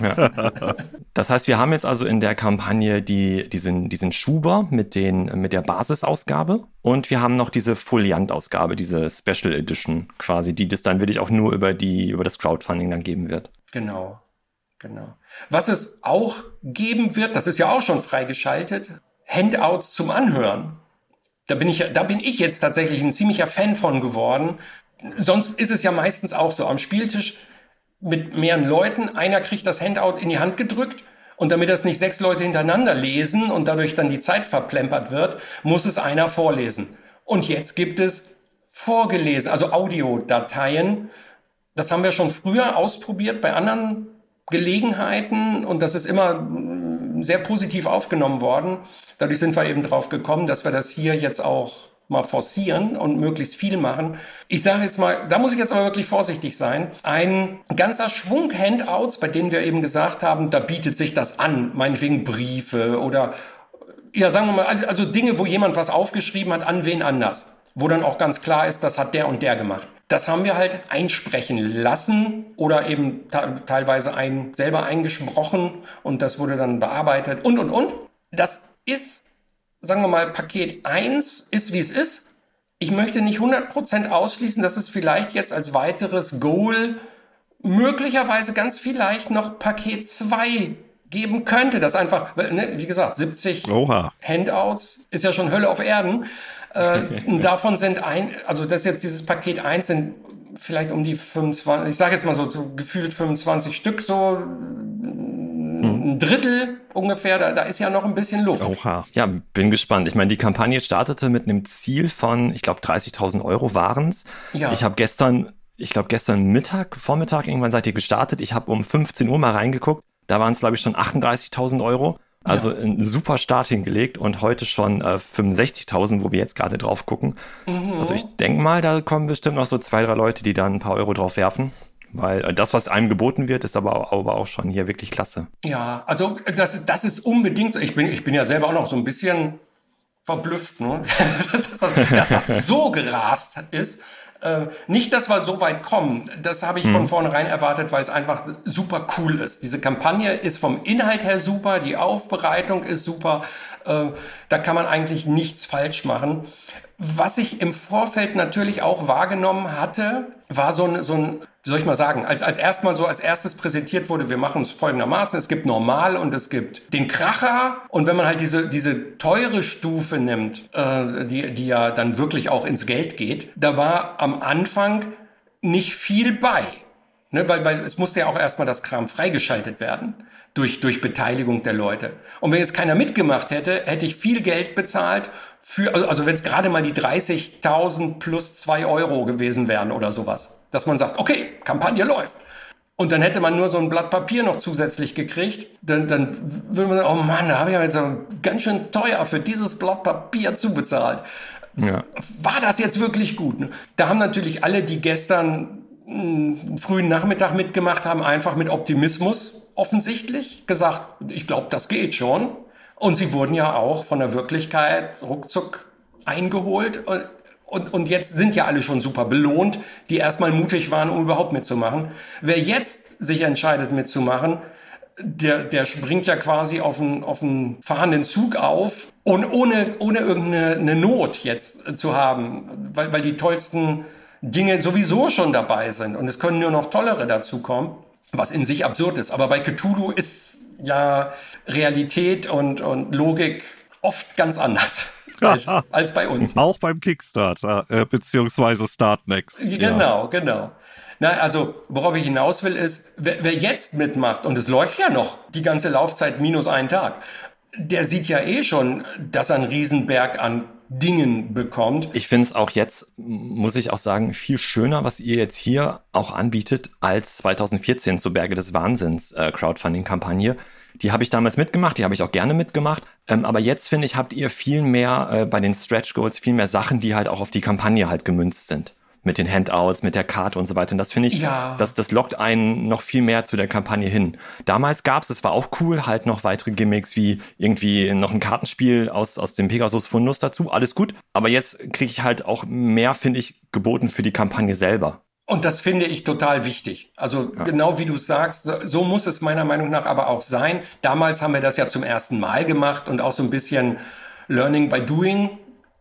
Ja. Das heißt, wir haben jetzt also in der Kampagne die, diesen, diesen Schuber mit, den, mit der Basisausgabe und wir haben noch diese Foliant-Ausgabe, diese Special Edition quasi, die das dann wirklich auch nur über, die, über das Crowdfunding dann geben wird. Genau, genau. Was es auch geben wird, das ist ja auch schon freigeschaltet, Handouts zum Anhören. Da bin ich, da bin ich jetzt tatsächlich ein ziemlicher Fan von geworden. Sonst ist es ja meistens auch so am Spieltisch mit mehreren Leuten. Einer kriegt das Handout in die Hand gedrückt und damit das nicht sechs Leute hintereinander lesen und dadurch dann die Zeit verplempert wird, muss es einer vorlesen. Und jetzt gibt es vorgelesen, also Audiodateien. Das haben wir schon früher ausprobiert bei anderen Gelegenheiten und das ist immer sehr positiv aufgenommen worden. Dadurch sind wir eben drauf gekommen, dass wir das hier jetzt auch mal forcieren und möglichst viel machen. Ich sage jetzt mal, da muss ich jetzt aber wirklich vorsichtig sein. Ein ganzer Schwung Handouts, bei denen wir eben gesagt haben, da bietet sich das an, meinetwegen Briefe oder ja, sagen wir mal, also Dinge, wo jemand was aufgeschrieben hat, an wen anders. Wo dann auch ganz klar ist, das hat der und der gemacht. Das haben wir halt einsprechen lassen oder eben teilweise ein, selber eingesprochen und das wurde dann bearbeitet und, und, und. Das ist, sagen wir mal, Paket 1 ist, wie es ist. Ich möchte nicht 100% ausschließen, dass es vielleicht jetzt als weiteres Goal möglicherweise ganz vielleicht noch Paket 2 geben könnte. Das einfach, ne, wie gesagt, 70 Oha. Handouts ist ja schon Hölle auf Erden. Äh, davon sind ein, also das jetzt dieses Paket 1 sind vielleicht um die 25, ich sage jetzt mal so, so gefühlt 25 Stück, so ein Drittel ungefähr, da, da ist ja noch ein bisschen Luft. Oha. Ja, bin gespannt. Ich meine, die Kampagne startete mit einem Ziel von, ich glaube, 30.000 Euro waren's. Ja. Ich habe gestern, ich glaube, gestern Mittag, Vormittag, irgendwann seid ihr gestartet. Ich habe um 15 Uhr mal reingeguckt. Da waren es, glaube ich, schon 38.000 Euro. Also ja. einen super Start hingelegt und heute schon äh, 65.000, wo wir jetzt gerade drauf gucken. Mhm. Also ich denke mal, da kommen bestimmt noch so zwei, drei Leute, die dann ein paar Euro drauf werfen. Weil äh, das, was einem geboten wird, ist aber, aber auch schon hier wirklich klasse. Ja, also das, das ist unbedingt so. Ich bin, ich bin ja selber auch noch so ein bisschen verblüfft, ne? dass das so gerast ist. Äh, nicht, dass wir so weit kommen. Das habe ich hm. von vornherein erwartet, weil es einfach super cool ist. Diese Kampagne ist vom Inhalt her super, die Aufbereitung ist super. Äh, da kann man eigentlich nichts falsch machen. Was ich im Vorfeld natürlich auch wahrgenommen hatte, war so ein, so ein wie soll ich mal sagen, als, als erstmal so als erstes präsentiert wurde, wir machen es folgendermaßen, es gibt normal und es gibt den Kracher. Und wenn man halt diese, diese teure Stufe nimmt, äh, die, die ja dann wirklich auch ins Geld geht, da war am Anfang nicht viel bei. Ne, weil, weil es musste ja auch erstmal das Kram freigeschaltet werden durch, durch Beteiligung der Leute. Und wenn jetzt keiner mitgemacht hätte, hätte ich viel Geld bezahlt für, also, also wenn es gerade mal die 30.000 plus zwei Euro gewesen wären oder sowas dass man sagt, okay, Kampagne läuft. Und dann hätte man nur so ein Blatt Papier noch zusätzlich gekriegt, dann, dann würde man sagen, oh Mann, da habe ich ja jetzt ganz schön teuer für dieses Blatt Papier zubezahlt. Ja. War das jetzt wirklich gut? Da haben natürlich alle, die gestern einen frühen Nachmittag mitgemacht haben, einfach mit Optimismus offensichtlich gesagt, ich glaube, das geht schon. Und sie wurden ja auch von der Wirklichkeit ruckzuck eingeholt. Und, und jetzt sind ja alle schon super belohnt, die erstmal mutig waren, um überhaupt mitzumachen. Wer jetzt sich entscheidet mitzumachen, der, der springt ja quasi auf einen, auf einen fahrenden Zug auf und ohne, ohne irgendeine Not jetzt zu haben, weil, weil die tollsten Dinge sowieso schon dabei sind und es können nur noch tollere dazukommen, was in sich absurd ist. Aber bei Cthulhu ist ja Realität und, und Logik oft ganz anders als, als bei uns. Auch beim Kickstarter, äh, beziehungsweise Startnext. Genau, ja. genau. Na, also, worauf ich hinaus will, ist, wer, wer jetzt mitmacht, und es läuft ja noch die ganze Laufzeit minus einen Tag, der sieht ja eh schon, dass er einen Riesenberg an Dingen bekommt. Ich finde es auch jetzt, muss ich auch sagen, viel schöner, was ihr jetzt hier auch anbietet, als 2014 zur Berge des Wahnsinns äh, Crowdfunding-Kampagne. Die habe ich damals mitgemacht, die habe ich auch gerne mitgemacht. Ähm, aber jetzt finde ich, habt ihr viel mehr äh, bei den Stretch Goals, viel mehr Sachen, die halt auch auf die Kampagne halt gemünzt sind mit den Handouts, mit der Karte und so weiter. Und das finde ich, Ja. das, das lockt einen noch viel mehr zu der Kampagne hin. Damals gab's, es war auch cool, halt noch weitere Gimmicks wie irgendwie noch ein Kartenspiel aus, aus dem Pegasus Fundus dazu. Alles gut. Aber jetzt kriege ich halt auch mehr, finde ich, geboten für die Kampagne selber. Und das finde ich total wichtig. Also genau wie du sagst, so muss es meiner Meinung nach aber auch sein. Damals haben wir das ja zum ersten Mal gemacht und auch so ein bisschen Learning by Doing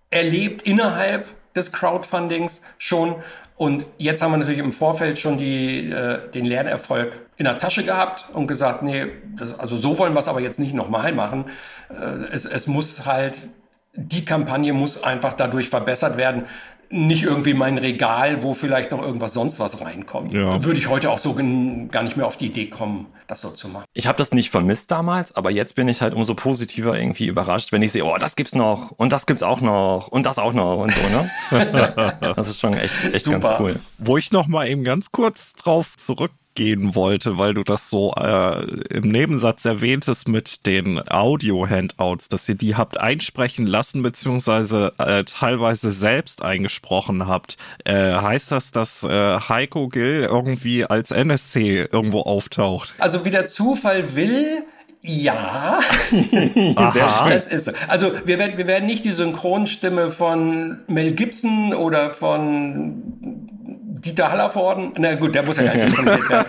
erlebt innerhalb des Crowdfundings schon. Und jetzt haben wir natürlich im Vorfeld schon die, äh, den Lernerfolg in der Tasche gehabt und gesagt, nee, das, also so wollen wir es aber jetzt nicht nochmal machen. Äh, es, es muss halt, die Kampagne muss einfach dadurch verbessert werden. Nicht irgendwie mein Regal, wo vielleicht noch irgendwas sonst was reinkommt. Ja. Würde ich heute auch so gar nicht mehr auf die Idee kommen, das so zu machen. Ich habe das nicht vermisst damals, aber jetzt bin ich halt umso positiver irgendwie überrascht, wenn ich sehe, oh, das gibt's noch und das gibt's auch noch und das auch noch und so, ne? das ist schon echt, echt ganz cool. Wo ich noch mal eben ganz kurz drauf zurückgehen wollte, weil du das so äh, im Nebensatz erwähntest mit den Audio-Handouts, dass ihr die habt einsprechen lassen, beziehungsweise äh, teilweise selbst eingesprochen habt. Äh, heißt das, dass äh, Heiko Gill irgendwie als NSC irgendwo auftaucht? Also wie der Zufall will, ja. Das ist so. Also wir werden, wir werden nicht die Synchronstimme von Mel Gibson oder von Dieter Hallervorden, na gut, der muss ja gar nicht synchronisiert werden.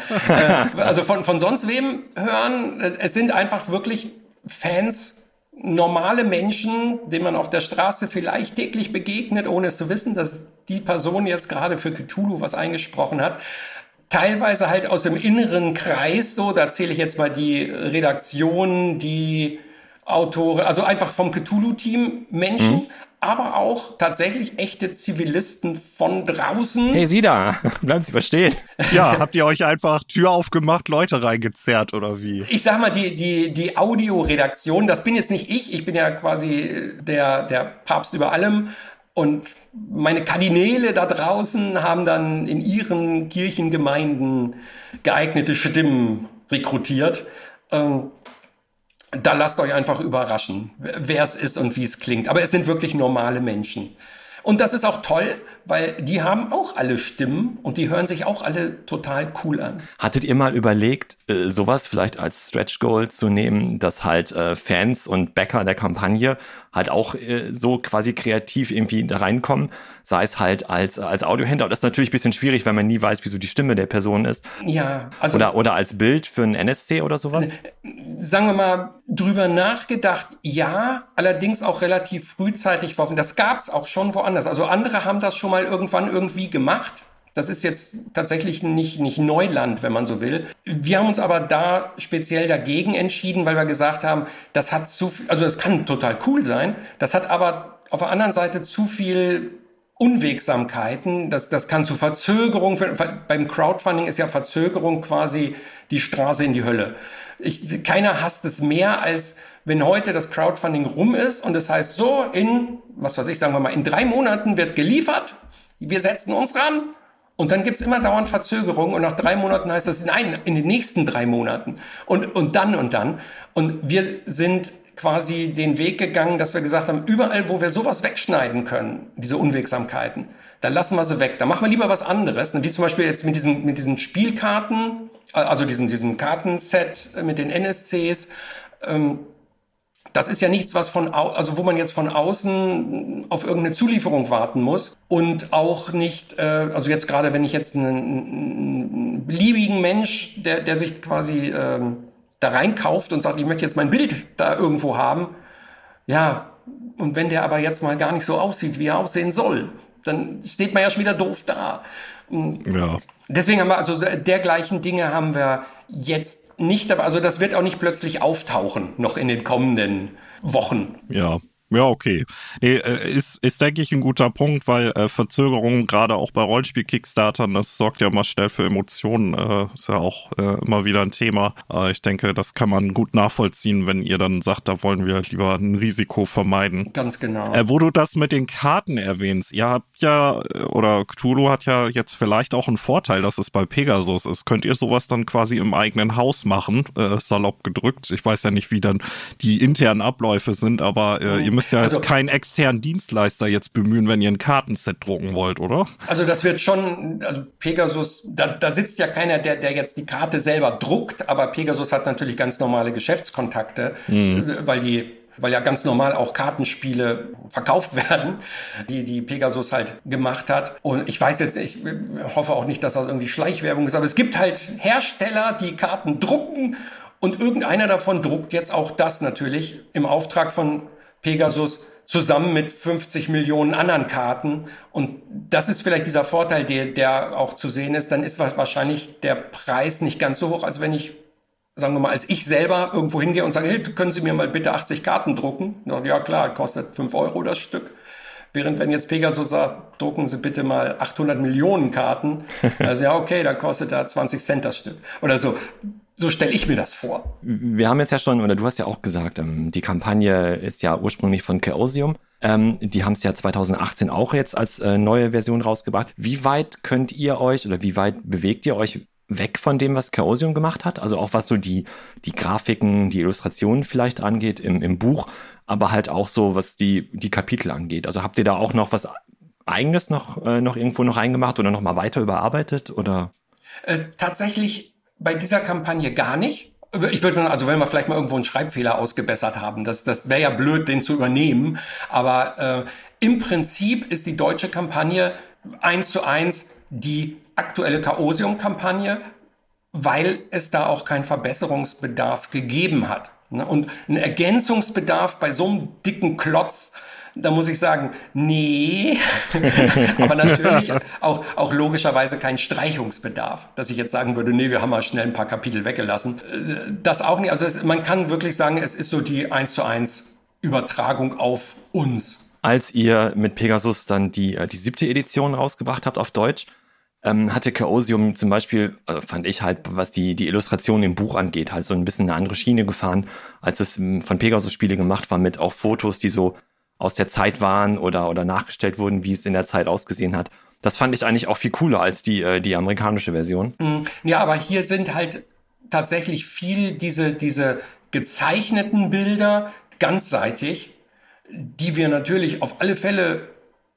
äh, also von, von sonst wem hören. Es sind einfach wirklich Fans, normale Menschen, denen man auf der Straße vielleicht täglich begegnet, ohne es zu wissen, dass die Person jetzt gerade für Cthulhu was eingesprochen hat teilweise halt aus dem inneren Kreis so, da zähle ich jetzt mal die Redaktion, die Autoren, also einfach vom Cthulhu-Team Menschen, aber auch tatsächlich echte Zivilisten von draußen. Hey, Sie da, bleiben Sie verstehen. Ja, habt ihr euch einfach Tür aufgemacht, Leute reingezerrt oder wie? Ich sag mal, die, die, die Audioredaktion, das bin jetzt nicht ich, ich bin ja quasi der, der Papst über allem. Und meine Kardinäle da draußen haben dann in ihren Kirchengemeinden geeignete Stimmen rekrutiert. Ähm, da lasst euch einfach überraschen, wer es ist und wie es klingt. Aber es sind wirklich normale Menschen. Und das ist auch toll, weil die haben auch alle Stimmen und die hören sich auch alle total cool an. Hattet ihr mal überlegt, äh, sowas vielleicht als Stretch Goal zu nehmen, dass halt äh, Fans und Backer der Kampagne halt auch äh, so quasi kreativ irgendwie da reinkommen, sei es halt als, als Audiohändler. Das ist natürlich ein bisschen schwierig, weil man nie weiß, wieso die Stimme der Person ist. Ja, also Oder, oder als Bild für einen NSC oder sowas. sagen wir mal, drüber nachgedacht, ja, allerdings auch relativ frühzeitig verworfen. Das gab's auch schon woanders. Also andere haben das schon mal irgendwann irgendwie gemacht. Das ist jetzt tatsächlich nicht, nicht Neuland, wenn man so will. Wir haben uns aber da speziell dagegen entschieden, weil wir gesagt haben, das hat zu viel, also es kann total cool sein, das hat aber auf der anderen Seite zu viel Unwegsamkeiten, das, das kann zu Verzögerung, beim Crowdfunding ist ja Verzögerung quasi die Straße in die Hölle. Ich, keiner hasst es mehr, als wenn heute das Crowdfunding rum ist und das heißt so, in, was weiß ich, sagen wir mal, in drei Monaten wird geliefert, wir setzen uns ran und dann gibt's immer dauernd Verzögerungen und nach drei Monaten heißt es, nein, in den nächsten drei Monaten und, und dann und dann. Und wir sind quasi den Weg gegangen, dass wir gesagt haben, überall, wo wir sowas wegschneiden können, diese Unwegsamkeiten, da lassen wir sie weg. Da machen wir lieber was anderes. Wie zum Beispiel jetzt mit diesen, mit diesen Spielkarten, also diesen, diesen Kartenset mit den NSCs. Ähm, das ist ja nichts, was von, also wo man jetzt von außen auf irgendeine Zulieferung warten muss und auch nicht, äh, also jetzt gerade, wenn ich jetzt einen, einen beliebigen Mensch, der, der sich quasi ähm, da reinkauft und sagt, ich möchte jetzt mein Bild da irgendwo haben, ja, und wenn der aber jetzt mal gar nicht so aussieht, wie er aussehen soll, dann steht man ja schon wieder doof da. Ja. Deswegen haben wir also dergleichen Dinge haben wir jetzt nicht, aber also das wird auch nicht plötzlich auftauchen, noch in den kommenden Wochen. Ja. Ja, okay. Nee, äh, ist, ist, denke ich, ein guter Punkt, weil äh, Verzögerungen, gerade auch bei Rollenspiel-Kickstartern, das sorgt ja mal schnell für Emotionen. Äh, ist ja auch äh, immer wieder ein Thema. Äh, ich denke, das kann man gut nachvollziehen, wenn ihr dann sagt, da wollen wir lieber ein Risiko vermeiden. Ganz genau. Äh, wo du das mit den Karten erwähnst, ihr habt ja, oder Cthulhu hat ja jetzt vielleicht auch einen Vorteil, dass es bei Pegasus ist. Könnt ihr sowas dann quasi im eigenen Haus machen, äh, salopp gedrückt? Ich weiß ja nicht, wie dann die internen Abläufe sind, aber ihr müsst ja also, keinen externen Dienstleister jetzt bemühen, wenn ihr ein Kartenset drucken wollt, oder? Also das wird schon, also Pegasus, da, da sitzt ja keiner, der, der jetzt die Karte selber druckt, aber Pegasus hat natürlich ganz normale Geschäftskontakte, mhm. weil die weil ja ganz normal auch Kartenspiele verkauft werden, die die Pegasus halt gemacht hat. Und ich weiß jetzt, ich hoffe auch nicht, dass das irgendwie Schleichwerbung ist, aber es gibt halt Hersteller, die Karten drucken und irgendeiner davon druckt jetzt auch das natürlich im Auftrag von Pegasus zusammen mit 50 Millionen anderen Karten. Und das ist vielleicht dieser Vorteil, der, der auch zu sehen ist. Dann ist wahrscheinlich der Preis nicht ganz so hoch, als wenn ich, sagen wir mal, als ich selber irgendwo hingehe und sage, hey, können Sie mir mal bitte 80 Karten drucken? Ja klar, kostet 5 Euro das Stück. Während wenn jetzt Pegasus sagt, drucken Sie bitte mal 800 Millionen Karten, also ja, okay, dann kostet da 20 Cent das Stück. Oder so. So stelle ich mir das vor. Wir haben jetzt ja schon, oder du hast ja auch gesagt, ähm, die Kampagne ist ja ursprünglich von Chaosium. Ähm, die haben es ja 2018 auch jetzt als äh, neue Version rausgebracht. Wie weit könnt ihr euch oder wie weit bewegt ihr euch weg von dem, was Chaosium gemacht hat? Also auch was so die, die Grafiken, die Illustrationen vielleicht angeht im, im Buch, aber halt auch so, was die, die Kapitel angeht. Also habt ihr da auch noch was eigenes noch, äh, noch irgendwo noch eingemacht oder noch mal weiter überarbeitet oder? Äh, tatsächlich bei dieser Kampagne gar nicht. Ich würde also wenn wir vielleicht mal irgendwo einen Schreibfehler ausgebessert haben, das, das wäre ja blöd, den zu übernehmen. Aber äh, im Prinzip ist die deutsche Kampagne eins zu eins die aktuelle Chaosium-Kampagne, weil es da auch keinen Verbesserungsbedarf gegeben hat. Ne? Und ein Ergänzungsbedarf bei so einem dicken Klotz da muss ich sagen, nee. Aber natürlich auch, auch logischerweise kein Streichungsbedarf, dass ich jetzt sagen würde, nee, wir haben mal schnell ein paar Kapitel weggelassen. Äh, das auch nicht. Also es, man kann wirklich sagen, es ist so die eins zu eins Übertragung auf uns. Als ihr mit Pegasus dann die, äh, die siebte Edition rausgebracht habt auf Deutsch, ähm, hatte Chaosium zum Beispiel, also fand ich halt, was die, die Illustration im Buch angeht, halt so ein bisschen eine andere Schiene gefahren, als es ähm, von Pegasus Spiele gemacht war, mit auch Fotos, die so aus der Zeit waren oder, oder nachgestellt wurden, wie es in der Zeit ausgesehen hat. Das fand ich eigentlich auch viel cooler als die, äh, die amerikanische Version. Mm, ja, aber hier sind halt tatsächlich viel diese, diese gezeichneten Bilder ganzseitig, die wir natürlich auf alle Fälle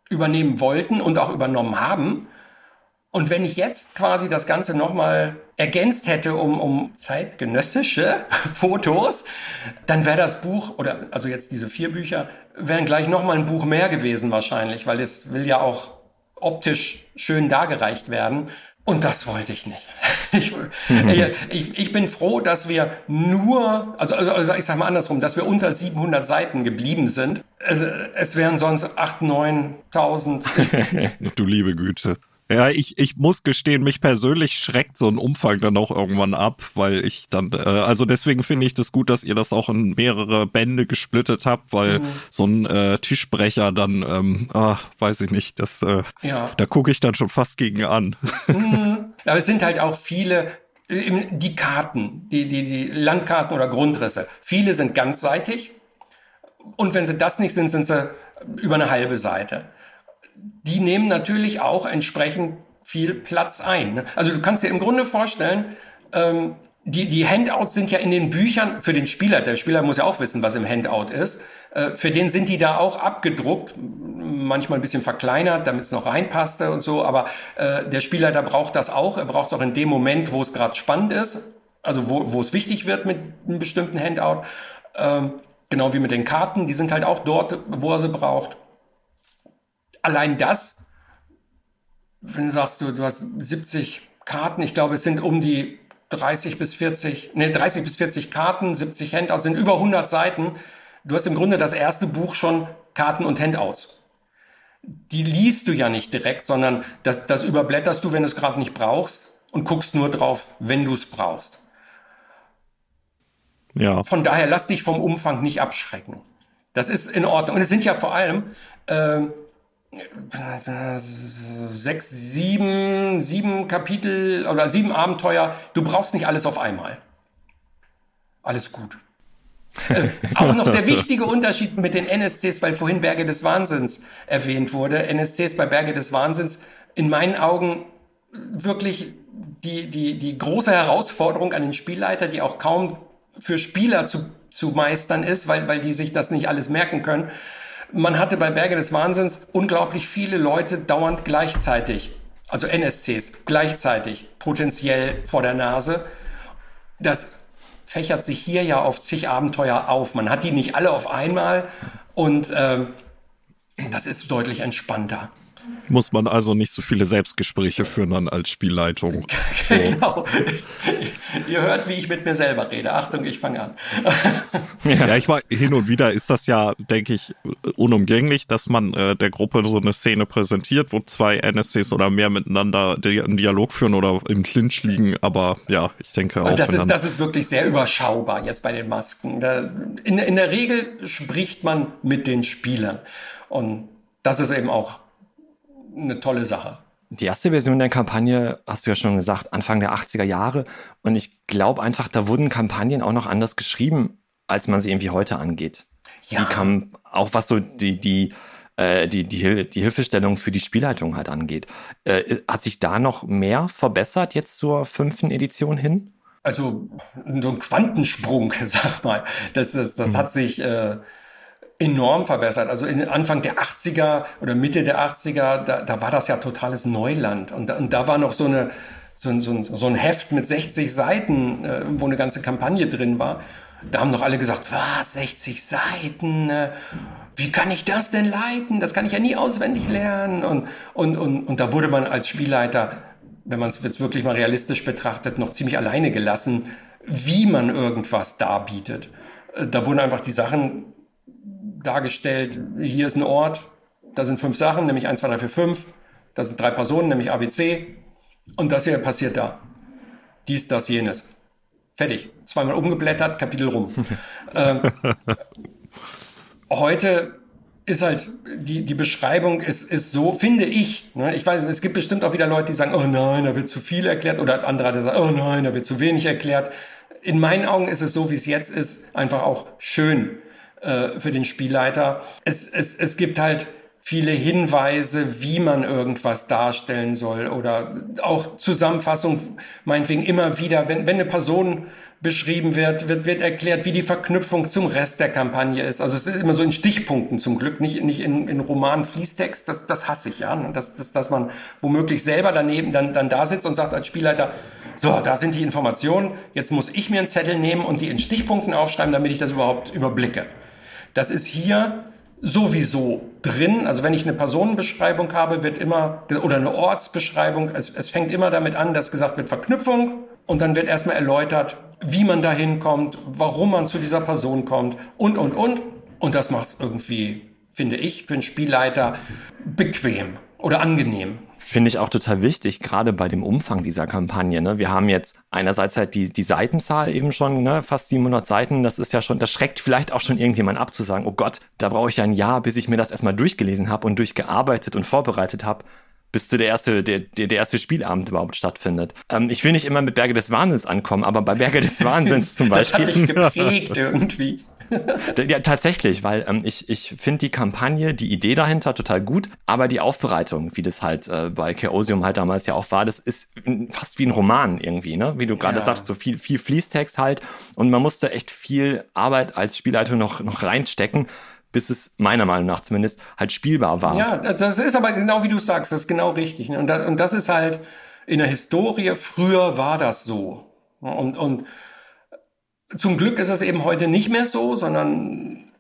übernehmen wollten und auch übernommen haben. Und wenn ich jetzt quasi das Ganze nochmal ergänzt hätte um, um zeitgenössische Fotos, dann wäre das Buch, oder also jetzt diese vier Bücher, wären gleich nochmal ein Buch mehr gewesen wahrscheinlich, weil es will ja auch optisch schön dargereicht werden. Und das wollte ich nicht. Ich, ich, ich bin froh, dass wir nur, also, also, also ich sag mal andersrum, dass wir unter 700 Seiten geblieben sind. Es, es wären sonst 8.000, 9.000. du liebe Güte. Ja, ich, ich muss gestehen, mich persönlich schreckt so ein Umfang dann auch irgendwann ab, weil ich dann, äh, also deswegen finde ich das gut, dass ihr das auch in mehrere Bände gesplittet habt, weil mhm. so ein äh, Tischbrecher dann, ähm, ah, weiß ich nicht, das, äh, ja. da gucke ich dann schon fast gegen an. Mhm. Aber es sind halt auch viele, die Karten, die, die, die Landkarten oder Grundrisse, viele sind ganzseitig. Und wenn sie das nicht sind, sind sie über eine halbe Seite die nehmen natürlich auch entsprechend viel Platz ein. Ne? Also du kannst dir im Grunde vorstellen, ähm, die, die Handouts sind ja in den Büchern für den Spieler. Der Spieler muss ja auch wissen, was im Handout ist. Äh, für den sind die da auch abgedruckt, manchmal ein bisschen verkleinert, damit es noch reinpasste und so. Aber äh, der Spieler, da braucht das auch. Er braucht es auch in dem Moment, wo es gerade spannend ist, also wo, es wichtig wird mit einem bestimmten Handout. Ähm, genau wie mit den Karten, die sind halt auch dort, wo er sie braucht allein das, wenn du sagst, du, du hast 70 Karten, ich glaube, es sind um die 30 bis 40, nee, 30 bis 40 Karten, 70 Handouts, sind über 100 Seiten. Du hast im Grunde das erste Buch schon Karten und Handouts. Die liest du ja nicht direkt, sondern das, das überblätterst du, wenn du es gerade nicht brauchst und guckst nur drauf, wenn du es brauchst. Ja. Von daher lass dich vom Umfang nicht abschrecken. Das ist in Ordnung. Und es sind ja vor allem äh, sechs, sieben, sieben Kapitel oder sieben Abenteuer. Du brauchst nicht alles auf einmal. Alles gut. äh, auch noch der wichtige Unterschied mit den NSCs, weil vorhin Berge des Wahnsinns erwähnt wurde. NSCs bei Berge des Wahnsinns in meinen Augen wirklich die, die, die große Herausforderung an den Spielleiter, die auch kaum für Spieler zu zu meistern ist, weil, weil die sich das nicht alles merken können. Man hatte bei Berge des Wahnsinns unglaublich viele Leute dauernd gleichzeitig, also NSCs, gleichzeitig potenziell vor der Nase. Das fächert sich hier ja auf zig Abenteuer auf. Man hat die nicht alle auf einmal und ähm, das ist deutlich entspannter. Muss man also nicht so viele Selbstgespräche führen dann als Spielleitung. So. genau. Ihr hört, wie ich mit mir selber rede. Achtung, ich fange an. ja, ich war hin und wieder ist das ja, denke ich, unumgänglich, dass man äh, der Gruppe so eine Szene präsentiert, wo zwei NSCs oder mehr miteinander einen Dialog führen oder im Clinch liegen. Aber ja, ich denke auch. Das ist, das ist wirklich sehr überschaubar jetzt bei den Masken. Da, in, in der Regel spricht man mit den Spielern. Und das ist eben auch eine tolle Sache. Die erste Version der Kampagne, hast du ja schon gesagt, Anfang der 80er Jahre. Und ich glaube einfach, da wurden Kampagnen auch noch anders geschrieben, als man sie irgendwie heute angeht. Ja. Die kam auch was so die, die, äh, die, die, die Hilfestellung für die Spielleitung halt angeht. Äh, hat sich da noch mehr verbessert jetzt zur fünften Edition hin? Also so ein Quantensprung, sag mal. Das, das, das mhm. hat sich äh, enorm verbessert. Also in Anfang der 80er oder Mitte der 80er, da, da war das ja totales Neuland. Und, und da war noch so eine so ein, so ein, so ein Heft mit 60 Seiten, äh, wo eine ganze Kampagne drin war. Da haben doch alle gesagt, was, 60 Seiten? Wie kann ich das denn leiten? Das kann ich ja nie auswendig lernen. Und, und, und, und da wurde man als Spielleiter, wenn man es jetzt wirklich mal realistisch betrachtet, noch ziemlich alleine gelassen, wie man irgendwas darbietet. Äh, da wurden einfach die Sachen dargestellt, hier ist ein Ort, da sind fünf Sachen, nämlich 1, 2, 3, 4, 5. Da sind drei Personen, nämlich ABC. Und das hier passiert da. Dies, das, jenes. Fertig. Zweimal umgeblättert, Kapitel rum. ähm, heute ist halt, die, die Beschreibung ist, ist so, finde ich, ne? ich weiß, es gibt bestimmt auch wieder Leute, die sagen, oh nein, da wird zu viel erklärt, oder andere, die sagen, oh nein, da wird zu wenig erklärt. In meinen Augen ist es so, wie es jetzt ist, einfach auch schön äh, für den Spielleiter. Es, es, es gibt halt viele Hinweise, wie man irgendwas darstellen soll oder auch Zusammenfassung, meinetwegen immer wieder, wenn, wenn eine Person beschrieben wird, wird, wird erklärt, wie die Verknüpfung zum Rest der Kampagne ist. Also es ist immer so in Stichpunkten zum Glück, nicht, nicht in, in Roman Fließtext, das, das hasse ich, ja. Dass, dass, dass man womöglich selber daneben dann, dann da sitzt und sagt als Spielleiter, so, da sind die Informationen, jetzt muss ich mir einen Zettel nehmen und die in Stichpunkten aufschreiben, damit ich das überhaupt überblicke. Das ist hier sowieso drin. Also wenn ich eine Personenbeschreibung habe, wird immer, oder eine Ortsbeschreibung, es, es fängt immer damit an, dass gesagt wird Verknüpfung und dann wird erstmal erläutert, wie man da hinkommt, warum man zu dieser Person kommt und, und, und. Und das macht es irgendwie, finde ich, für einen Spielleiter bequem oder angenehm. Finde ich auch total wichtig, gerade bei dem Umfang dieser Kampagne. Ne? Wir haben jetzt einerseits halt die, die Seitenzahl eben schon, ne? fast 700 Seiten. Das ist ja schon, das schreckt vielleicht auch schon irgendjemand ab zu sagen, oh Gott, da brauche ich ja ein Jahr, bis ich mir das erstmal durchgelesen habe und durchgearbeitet und vorbereitet habe bis zu der erste, der, der, der erste Spielabend überhaupt stattfindet. Ähm, ich will nicht immer mit Berge des Wahnsinns ankommen, aber bei Berge des Wahnsinns zum Beispiel. Das hat mich geprägt irgendwie. ja, tatsächlich, weil ähm, ich, ich finde die Kampagne, die Idee dahinter total gut, aber die Aufbereitung, wie das halt äh, bei Chaosium halt damals ja auch war, das ist fast wie ein Roman irgendwie, ne? Wie du gerade ja. sagst, so viel, viel Fließtext halt. Und man musste echt viel Arbeit als Spielleitung noch, noch reinstecken bis es meiner Meinung nach zumindest halt spielbar war. Ja, das ist aber genau wie du sagst, das ist genau richtig. Ne? Und das, und das ist halt in der Historie, früher war das so. Und, und zum Glück ist das eben heute nicht mehr so, sondern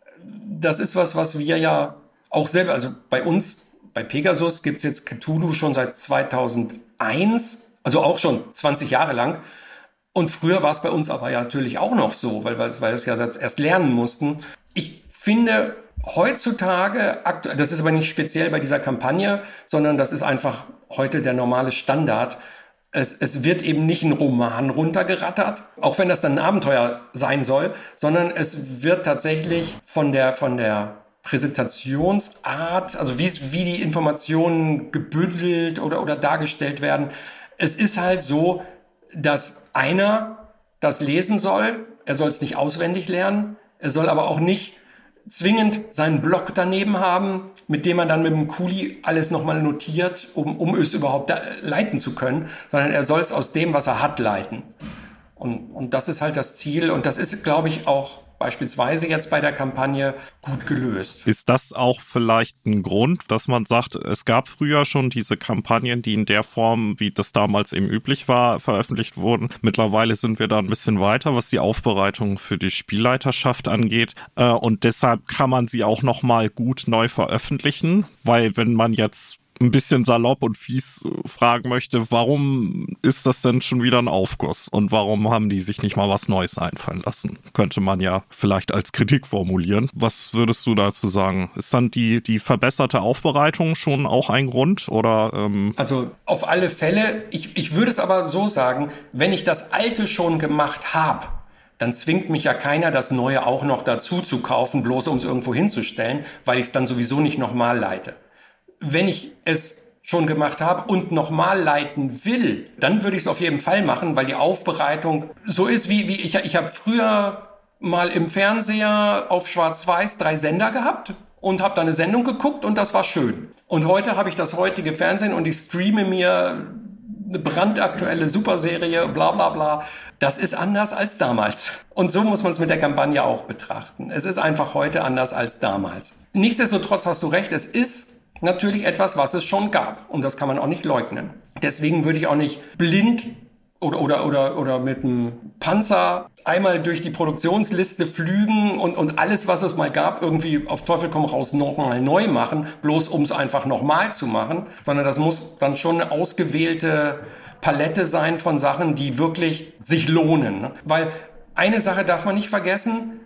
das ist was, was wir ja auch selber, also bei uns, bei Pegasus gibt's jetzt Cthulhu schon seit 2001, also auch schon 20 Jahre lang. Und früher war es bei uns aber ja natürlich auch noch so, weil, weil, weil wir es ja erst lernen mussten. Ich finde heutzutage, das ist aber nicht speziell bei dieser Kampagne, sondern das ist einfach heute der normale Standard, es, es wird eben nicht ein Roman runtergerattert, auch wenn das dann ein Abenteuer sein soll, sondern es wird tatsächlich von der, von der Präsentationsart, also wie, wie die Informationen gebündelt oder, oder dargestellt werden. Es ist halt so, dass einer das lesen soll, er soll es nicht auswendig lernen, er soll aber auch nicht zwingend seinen Block daneben haben, mit dem man dann mit dem Kuli alles nochmal notiert, um, um es überhaupt leiten zu können, sondern er soll es aus dem, was er hat, leiten. Und, und das ist halt das Ziel. Und das ist, glaube ich, auch beispielsweise jetzt bei der Kampagne gut gelöst. Ist das auch vielleicht ein Grund, dass man sagt, es gab früher schon diese Kampagnen, die in der Form, wie das damals eben üblich war, veröffentlicht wurden. Mittlerweile sind wir da ein bisschen weiter, was die Aufbereitung für die Spielleiterschaft angeht. Äh, und deshalb kann man sie auch nochmal gut neu veröffentlichen, weil wenn man jetzt ein bisschen salopp und fies fragen möchte, warum ist das denn schon wieder ein Aufguss und warum haben die sich nicht mal was Neues einfallen lassen? Könnte man ja vielleicht als Kritik formulieren. Was würdest du dazu sagen? Ist dann die, die verbesserte Aufbereitung schon auch ein Grund oder? Ähm also auf alle Fälle. Ich, ich würde es aber so sagen, wenn ich das Alte schon gemacht habe, dann zwingt mich ja keiner, das Neue auch noch dazu zu kaufen, bloß um es irgendwo hinzustellen, weil ich es dann sowieso nicht nochmal leite wenn ich es schon gemacht habe und nochmal leiten will, dann würde ich es auf jeden Fall machen, weil die Aufbereitung so ist wie, wie ich, ich habe früher mal im Fernseher auf Schwarz-Weiß drei Sender gehabt und habe da eine Sendung geguckt und das war schön. Und heute habe ich das heutige Fernsehen und ich streame mir eine brandaktuelle Superserie, bla bla bla. Das ist anders als damals. Und so muss man es mit der Kampagne auch betrachten. Es ist einfach heute anders als damals. Nichtsdestotrotz hast du recht, es ist natürlich etwas, was es schon gab. Und das kann man auch nicht leugnen. Deswegen würde ich auch nicht blind oder, oder, oder, oder mit einem Panzer einmal durch die Produktionsliste flügen und, und alles, was es mal gab, irgendwie auf Teufel komm raus nochmal neu machen, bloß um es einfach nochmal zu machen, sondern das muss dann schon eine ausgewählte Palette sein von Sachen, die wirklich sich lohnen. Weil eine Sache darf man nicht vergessen,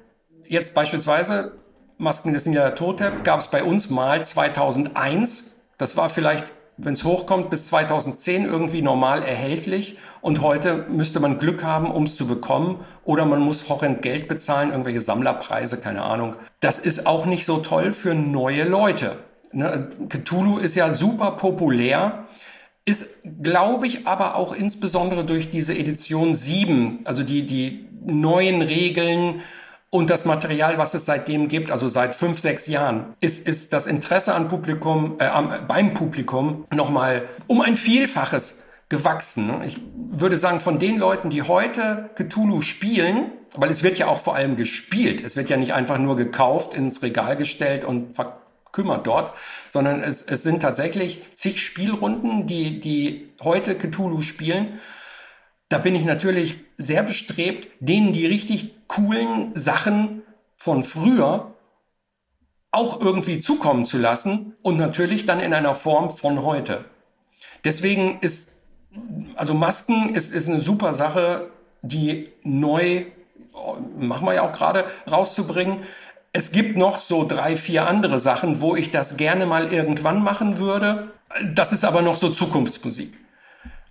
jetzt beispielsweise Masken des Niedertotep gab es bei uns mal 2001. Das war vielleicht, wenn es hochkommt, bis 2010 irgendwie normal erhältlich. Und heute müsste man Glück haben, um es zu bekommen. Oder man muss horrend Geld bezahlen, irgendwelche Sammlerpreise, keine Ahnung. Das ist auch nicht so toll für neue Leute. Ne? Cthulhu ist ja super populär. Ist, glaube ich, aber auch insbesondere durch diese Edition 7, also die, die neuen Regeln, und das Material, was es seitdem gibt, also seit fünf, sechs Jahren, ist, ist das Interesse an Publikum, äh, beim Publikum nochmal um ein Vielfaches gewachsen. Ich würde sagen, von den Leuten, die heute Cthulhu spielen, weil es wird ja auch vor allem gespielt, es wird ja nicht einfach nur gekauft, ins Regal gestellt und verkümmert dort, sondern es, es sind tatsächlich zig Spielrunden, die, die heute Cthulhu spielen. Da bin ich natürlich sehr bestrebt, denen die richtig coolen Sachen von früher auch irgendwie zukommen zu lassen und natürlich dann in einer Form von heute. Deswegen ist, also Masken ist, ist eine super Sache, die neu, machen wir ja auch gerade, rauszubringen. Es gibt noch so drei, vier andere Sachen, wo ich das gerne mal irgendwann machen würde. Das ist aber noch so Zukunftsmusik.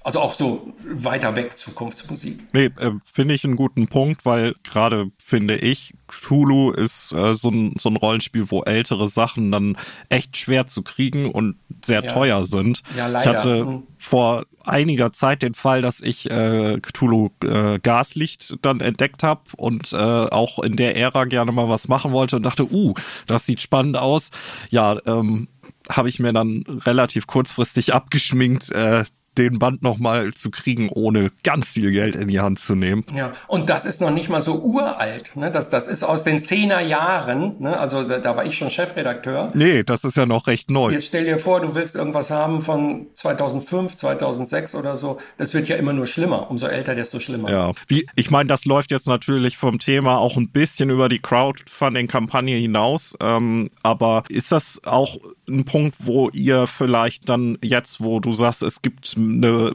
Also auch so weiter weg Zukunftsmusik. Nee, äh, finde ich einen guten Punkt, weil gerade finde ich, Cthulhu ist äh, so, ein, so ein Rollenspiel, wo ältere Sachen dann echt schwer zu kriegen und sehr ja. teuer sind. Ja, leider. Ich hatte mhm. vor einiger Zeit den Fall, dass ich äh, Cthulhu äh, Gaslicht dann entdeckt habe und äh, auch in der Ära gerne mal was machen wollte und dachte, uh, das sieht spannend aus. Ja, ähm, habe ich mir dann relativ kurzfristig abgeschminkt, äh, den Band nochmal zu kriegen, ohne ganz viel Geld in die Hand zu nehmen. Ja, und das ist noch nicht mal so uralt. Ne? Das, das ist aus den Zehner Jahren. Ne? Also da, da war ich schon Chefredakteur. Nee, das ist ja noch recht neu. Jetzt stell dir vor, du willst irgendwas haben von 2005, 2006 oder so. Das wird ja immer nur schlimmer. Umso älter, desto schlimmer. Ja, wie, ich meine, das läuft jetzt natürlich vom Thema auch ein bisschen über die Crowdfunding-Kampagne hinaus. Ähm, aber ist das auch ein Punkt, wo ihr vielleicht dann jetzt, wo du sagst, es gibt eine,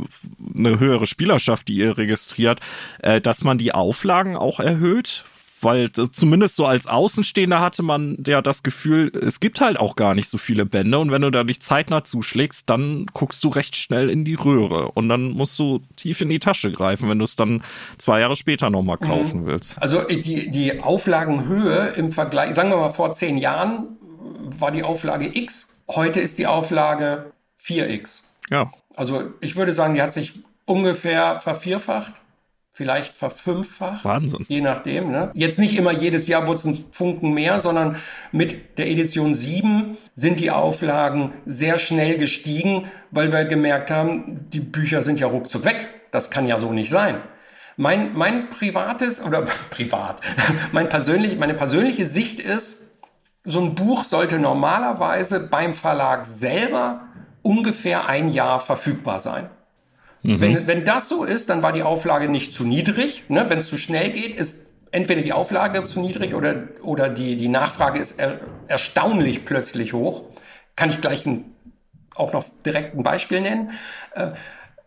eine höhere Spielerschaft, die ihr registriert, äh, dass man die Auflagen auch erhöht? Weil zumindest so als Außenstehender hatte man ja das Gefühl, es gibt halt auch gar nicht so viele Bände und wenn du da nicht zeitnah zuschlägst, dann guckst du recht schnell in die Röhre und dann musst du tief in die Tasche greifen, wenn du es dann zwei Jahre später nochmal mhm. kaufen mhm. willst. Also die, die Auflagenhöhe im Vergleich, sagen wir mal vor zehn Jahren war die Auflage X, heute ist die Auflage 4X. Ja. Also ich würde sagen, die hat sich ungefähr vervierfacht, vielleicht verfünffacht. Wahnsinn. Je nachdem. Ne? Jetzt nicht immer jedes Jahr wurde es ein Funken mehr, sondern mit der Edition 7 sind die Auflagen sehr schnell gestiegen, weil wir gemerkt haben, die Bücher sind ja ruckzuck weg. Das kann ja so nicht sein. Mein, mein privates oder privat, mein persönlich, meine persönliche Sicht ist, so ein Buch sollte normalerweise beim Verlag selber ungefähr ein Jahr verfügbar sein. Mhm. Wenn, wenn das so ist, dann war die Auflage nicht zu niedrig. Ne? Wenn es zu schnell geht, ist entweder die Auflage zu niedrig oder, oder die, die Nachfrage ist er, erstaunlich plötzlich hoch. Kann ich gleich ein, auch noch direkt ein Beispiel nennen. Äh,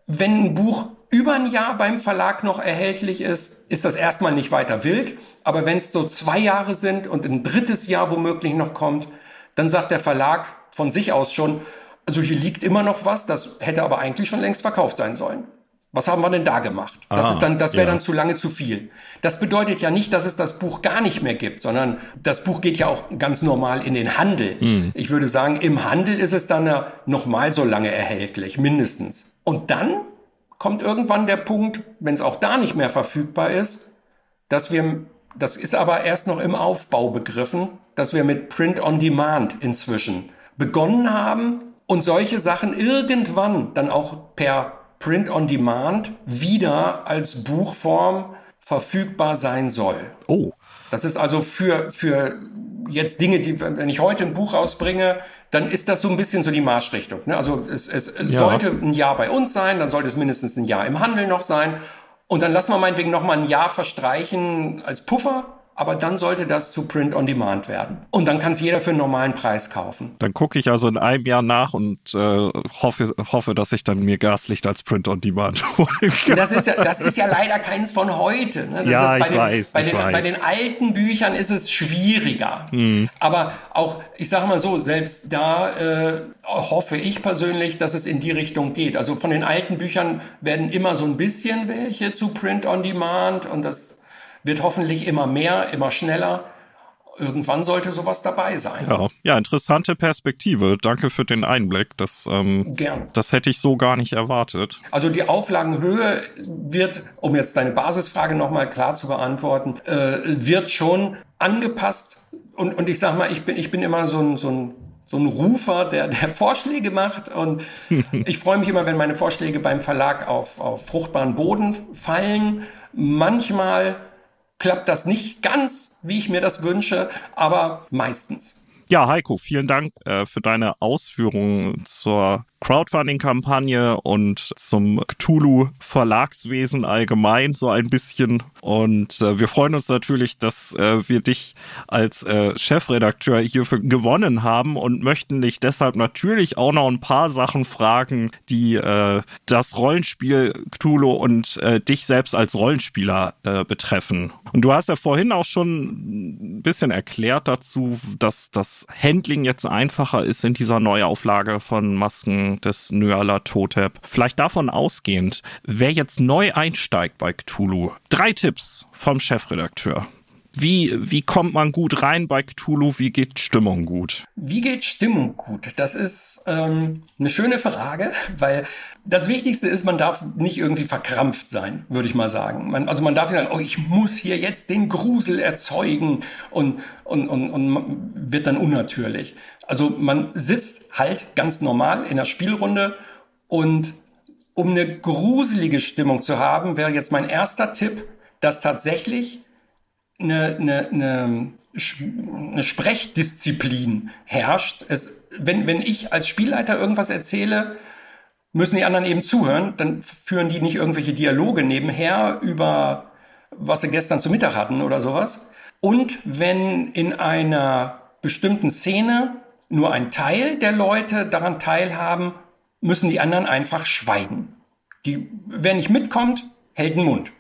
wenn ein Buch über ein Jahr beim Verlag noch erhältlich ist, ist das erstmal nicht weiter wild. Aber wenn es so zwei Jahre sind und ein drittes Jahr womöglich noch kommt, dann sagt der Verlag von sich aus schon, also hier liegt immer noch was, das hätte aber eigentlich schon längst verkauft sein sollen. Was haben wir denn da gemacht? Das ah, ist dann, das wäre ja. dann zu lange zu viel. Das bedeutet ja nicht, dass es das Buch gar nicht mehr gibt, sondern das Buch geht ja auch ganz normal in den Handel. Hm. Ich würde sagen, im Handel ist es dann ja noch mal so lange erhältlich, mindestens. Und dann kommt irgendwann der Punkt, wenn es auch da nicht mehr verfügbar ist, dass wir, das ist aber erst noch im Aufbau begriffen, dass wir mit Print on Demand inzwischen begonnen haben, und solche Sachen irgendwann dann auch per Print on Demand wieder als Buchform verfügbar sein soll. Oh. Das ist also für, für jetzt Dinge, die, wenn ich heute ein Buch rausbringe, dann ist das so ein bisschen so die Marschrichtung. Ne? Also es, es, ja. sollte ein Jahr bei uns sein, dann sollte es mindestens ein Jahr im Handel noch sein. Und dann lassen wir meinetwegen noch mal ein Jahr verstreichen als Puffer aber dann sollte das zu Print on Demand werden. Und dann kann es jeder für einen normalen Preis kaufen. Dann gucke ich also in einem Jahr nach und äh, hoffe, hoffe, dass ich dann mir Gaslicht als Print on Demand holen kann. Das ist ja, das ist ja leider keins von heute. Ne? ja, ich den, weiß. Bei ich den, weiß. bei den alten Büchern ist es schwieriger. Hm. Aber auch, ich sage mal so, selbst da äh, hoffe ich persönlich, dass es in die Richtung geht. Also von den alten Büchern werden immer so ein bisschen welche zu Print on Demand und das wird hoffentlich immer mehr, immer schneller. Irgendwann sollte sowas dabei sein. Ja, ja interessante Perspektive. Danke für den Einblick. Das, ähm, Gern. das hätte ich so gar nicht erwartet. Also die Auflagenhöhe wird, um jetzt deine Basisfrage nochmal klar zu beantworten, äh, wird schon angepasst. Und, und ich sag mal, ich bin, ich bin immer so ein, so ein so ein Rufer, der, der Vorschläge macht. Und ich freue mich immer, wenn meine Vorschläge beim Verlag auf, auf fruchtbaren Boden fallen. Manchmal klappt das nicht ganz, wie ich mir das wünsche, aber meistens. Ja, Heiko, vielen Dank äh, für deine Ausführungen zur Crowdfunding-Kampagne und zum Cthulhu-Verlagswesen allgemein so ein bisschen. Und äh, wir freuen uns natürlich, dass äh, wir dich als äh, Chefredakteur hierfür gewonnen haben und möchten dich deshalb natürlich auch noch ein paar Sachen fragen, die äh, das Rollenspiel Cthulhu und äh, dich selbst als Rollenspieler äh, betreffen. Und du hast ja vorhin auch schon ein bisschen erklärt dazu, dass das Handling jetzt einfacher ist in dieser Neuauflage von Masken des Nyarlathotep. Vielleicht davon ausgehend, wer jetzt neu einsteigt bei Cthulhu. Drei Tipps vom Chefredakteur. Wie, wie kommt man gut rein bei Cthulhu? Wie geht Stimmung gut? Wie geht Stimmung gut? Das ist ähm, eine schöne Frage, weil das Wichtigste ist, man darf nicht irgendwie verkrampft sein, würde ich mal sagen. Man, also man darf nicht sagen, oh, ich muss hier jetzt den Grusel erzeugen und, und, und, und wird dann unnatürlich. Also man sitzt halt ganz normal in der Spielrunde und um eine gruselige Stimmung zu haben, wäre jetzt mein erster Tipp, dass tatsächlich eine, eine, eine, eine Sprechdisziplin herrscht. Es, wenn, wenn ich als Spielleiter irgendwas erzähle, müssen die anderen eben zuhören. Dann führen die nicht irgendwelche Dialoge nebenher über was sie gestern zu Mittag hatten oder sowas. Und wenn in einer bestimmten Szene nur ein Teil der Leute daran teilhaben, müssen die anderen einfach schweigen. Die, wer nicht mitkommt, hält den Mund.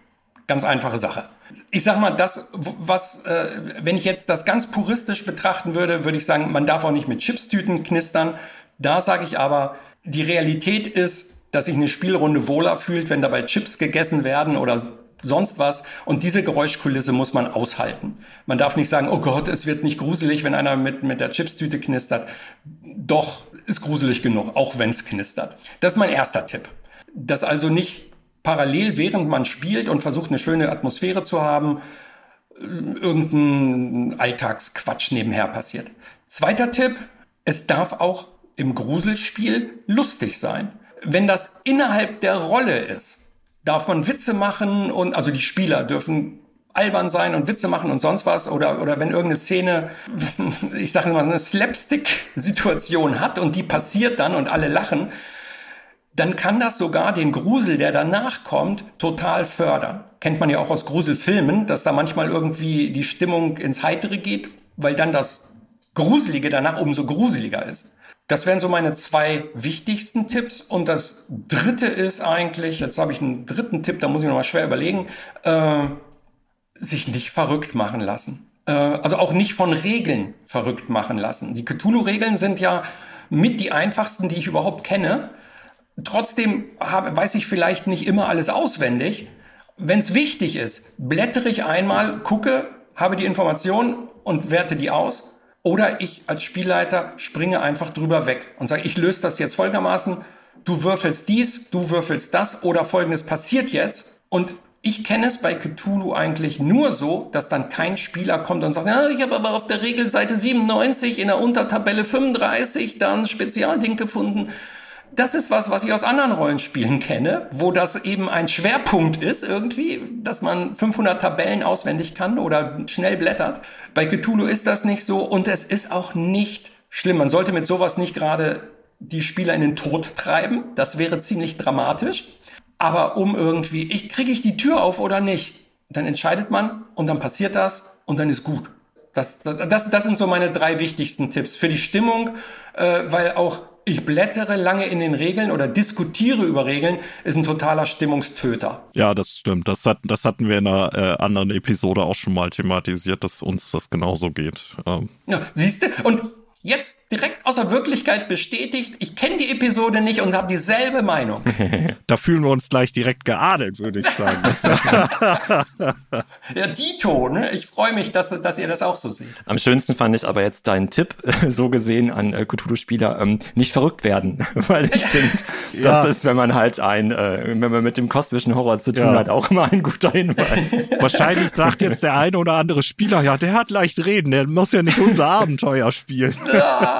Ganz einfache Sache. Ich sag mal, das, was, äh, wenn ich jetzt das ganz puristisch betrachten würde, würde ich sagen, man darf auch nicht mit Chipstüten knistern. Da sage ich aber, die Realität ist, dass sich eine Spielrunde wohler fühlt, wenn dabei Chips gegessen werden oder sonst was. Und diese Geräuschkulisse muss man aushalten. Man darf nicht sagen, oh Gott, es wird nicht gruselig, wenn einer mit, mit der Chipstüte knistert. Doch, ist gruselig genug, auch wenn es knistert. Das ist mein erster Tipp. Das also nicht parallel, während man spielt und versucht, eine schöne Atmosphäre zu haben, irgendein Alltagsquatsch nebenher passiert. Zweiter Tipp, es darf auch im Gruselspiel lustig sein. Wenn das innerhalb der Rolle ist, darf man Witze machen und also die Spieler dürfen albern sein und Witze machen und sonst was oder oder wenn irgendeine Szene ich sage mal eine Slapstick Situation hat und die passiert dann und alle lachen dann kann das sogar den Grusel, der danach kommt, total fördern. Kennt man ja auch aus Gruselfilmen, dass da manchmal irgendwie die Stimmung ins Heitere geht, weil dann das Gruselige danach umso gruseliger ist. Das wären so meine zwei wichtigsten Tipps. Und das dritte ist eigentlich, jetzt habe ich einen dritten Tipp, da muss ich nochmal schwer überlegen, äh, sich nicht verrückt machen lassen. Äh, also auch nicht von Regeln verrückt machen lassen. Die Cthulhu-Regeln sind ja mit die einfachsten, die ich überhaupt kenne. Trotzdem habe, weiß ich vielleicht nicht immer alles auswendig. Wenn es wichtig ist, blättere ich einmal, gucke, habe die Information und werte die aus. Oder ich als Spielleiter springe einfach drüber weg und sage, ich löse das jetzt folgendermaßen. Du würfelst dies, du würfelst das oder folgendes passiert jetzt. Und ich kenne es bei Cthulhu eigentlich nur so, dass dann kein Spieler kommt und sagt, ja, ich habe aber auf der Regelseite 97 in der Untertabelle 35 dann Spezialding gefunden das ist was, was ich aus anderen Rollenspielen kenne, wo das eben ein Schwerpunkt ist irgendwie, dass man 500 Tabellen auswendig kann oder schnell blättert. Bei Cthulhu ist das nicht so und es ist auch nicht schlimm. Man sollte mit sowas nicht gerade die Spieler in den Tod treiben. Das wäre ziemlich dramatisch. Aber um irgendwie, ich kriege ich die Tür auf oder nicht, dann entscheidet man und dann passiert das und dann ist gut. Das, das, das sind so meine drei wichtigsten Tipps für die Stimmung, äh, weil auch ich blättere lange in den Regeln oder diskutiere über Regeln, ist ein totaler Stimmungstöter. Ja, das stimmt. Das, hat, das hatten wir in einer äh, anderen Episode auch schon mal thematisiert, dass uns das genauso geht. Ähm. Ja, siehst du? Und jetzt direkt aus der Wirklichkeit bestätigt, ich kenne die Episode nicht und habe dieselbe Meinung. da fühlen wir uns gleich direkt geadelt, würde ich sagen. ja, Dito, ne? Ich freue mich, dass, dass ihr das auch so seht. Am schönsten fand ich aber jetzt deinen Tipp, so gesehen an äh, Cthulhu-Spieler, ähm, nicht verrückt werden. Weil ich finde, ja. das ist, wenn man halt ein, äh, wenn man mit dem kosmischen Horror zu tun ja. hat, auch immer ein guter Hinweis. Wahrscheinlich sagt jetzt der eine oder andere Spieler, ja, der hat leicht reden, der muss ja nicht unser Abenteuer spielen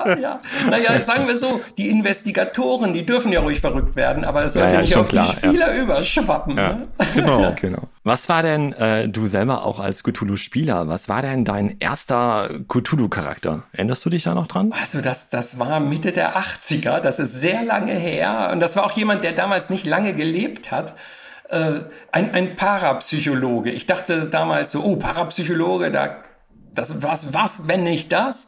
ja, ja. Naja, sagen wir so, die Investigatoren, die dürfen ja ruhig verrückt werden, aber es sollte ja, ja, nicht auf klar, die Spieler ja. überschwappen. Ne? Genau, genau. Was war denn äh, du selber auch als Cthulhu-Spieler? Was war denn dein erster Cthulhu-Charakter? Erinnerst du dich da noch dran? Also das, das war Mitte der 80er, das ist sehr lange her. Und das war auch jemand, der damals nicht lange gelebt hat äh, ein, ein Parapsychologe. Ich dachte damals so, oh, Parapsychologe, da, das, was, was, wenn nicht das?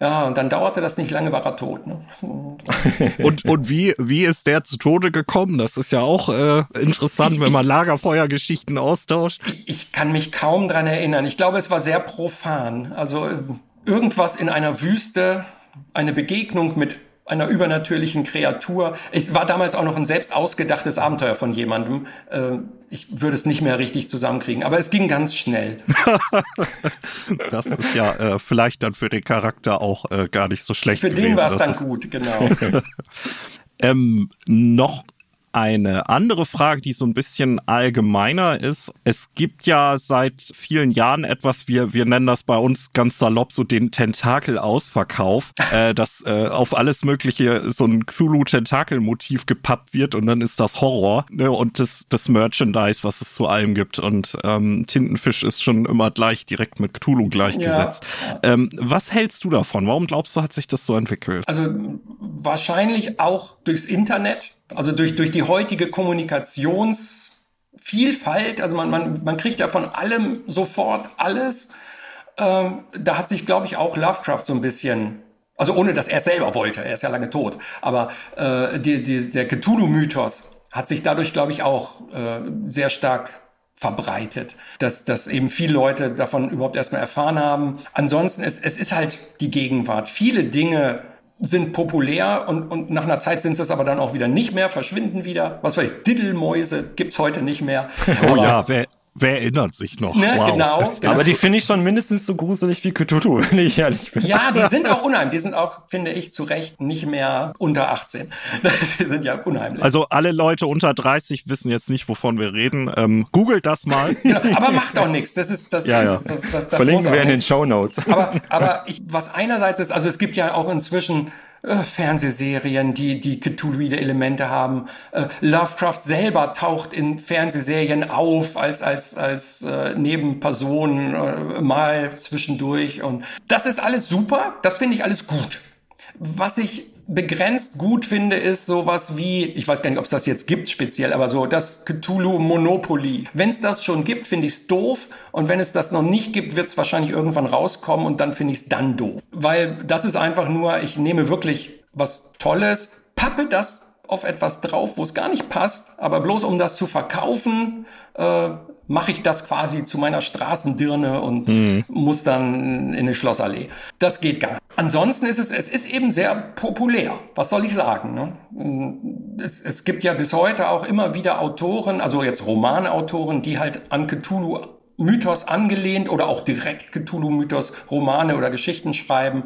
Ja, und dann dauerte das nicht lange, war er tot. Ne? und und wie, wie ist der zu Tode gekommen? Das ist ja auch äh, interessant, ich, wenn man Lagerfeuergeschichten austauscht. Ich, ich kann mich kaum dran erinnern. Ich glaube, es war sehr profan. Also äh, irgendwas in einer Wüste, eine Begegnung mit einer übernatürlichen Kreatur. Es war damals auch noch ein selbst ausgedachtes Abenteuer von jemandem. Äh, ich würde es nicht mehr richtig zusammenkriegen, aber es ging ganz schnell. das ist ja äh, vielleicht dann für den Charakter auch äh, gar nicht so schlecht. Für gewesen. den war es dann gut, genau. ähm, noch eine andere Frage, die so ein bisschen allgemeiner ist. Es gibt ja seit vielen Jahren etwas, wir, wir nennen das bei uns ganz salopp so den Tentakel-Ausverkauf, äh, dass äh, auf alles Mögliche so ein Cthulhu-Tentakel-Motiv gepappt wird und dann ist das Horror ne? und das, das Merchandise, was es zu allem gibt. Und ähm, Tintenfisch ist schon immer gleich direkt mit Cthulhu gleichgesetzt. Ja. Ähm, was hältst du davon? Warum glaubst du, hat sich das so entwickelt? Also wahrscheinlich auch durchs Internet also durch, durch die heutige Kommunikationsvielfalt, also man, man, man kriegt ja von allem sofort alles. Ähm, da hat sich, glaube ich, auch Lovecraft so ein bisschen, also ohne dass er es selber wollte, er ist ja lange tot, aber äh, die, die, der Cthulhu-Mythos hat sich dadurch, glaube ich, auch äh, sehr stark verbreitet, dass, dass eben viele Leute davon überhaupt erstmal erfahren haben. Ansonsten, es, es ist halt die Gegenwart. Viele Dinge sind populär und, und nach einer Zeit sind es aber dann auch wieder nicht mehr, verschwinden wieder. Was weiß ich, Diddelmäuse gibt's heute nicht mehr. Oh aber, ja, wer, Wer erinnert sich noch? Ne, wow. genau, genau. Aber die finde ich schon mindestens so gruselig wie Cthulhu, wenn ich ehrlich bin. Ja, die sind auch unheimlich. Die sind auch, finde ich, zu Recht nicht mehr unter 18. Die sind ja unheimlich. Also alle Leute unter 30 wissen jetzt nicht, wovon wir reden. Ähm, googelt das mal. Genau, aber macht auch nichts. Das ist das. Ja, ja. Das, das, das, Verlinken wir in den Show Notes. Aber, aber ich, was einerseits ist, also es gibt ja auch inzwischen Fernsehserien, die, die Cthulhuide Elemente haben. Äh, Lovecraft selber taucht in Fernsehserien auf als, als, als äh, Nebenperson äh, mal zwischendurch. Und das ist alles super. Das finde ich alles gut. Was ich begrenzt gut finde, ist sowas wie, ich weiß gar nicht, ob es das jetzt gibt speziell, aber so das Cthulhu Monopoly. Wenn es das schon gibt, finde ich es doof. Und wenn es das noch nicht gibt, wird es wahrscheinlich irgendwann rauskommen und dann finde ich es dann doof. Weil das ist einfach nur, ich nehme wirklich was Tolles, pappe das auf etwas drauf, wo es gar nicht passt, aber bloß um das zu verkaufen, äh, mache ich das quasi zu meiner Straßendirne und mhm. muss dann in eine Schlossallee. Das geht gar nicht. Ansonsten ist es, es ist eben sehr populär. Was soll ich sagen? Ne? Es, es gibt ja bis heute auch immer wieder Autoren, also jetzt Romanautoren, die halt an Cthulhu Mythos angelehnt oder auch direkt Cthulhu-Mythos Romane oder Geschichten schreiben.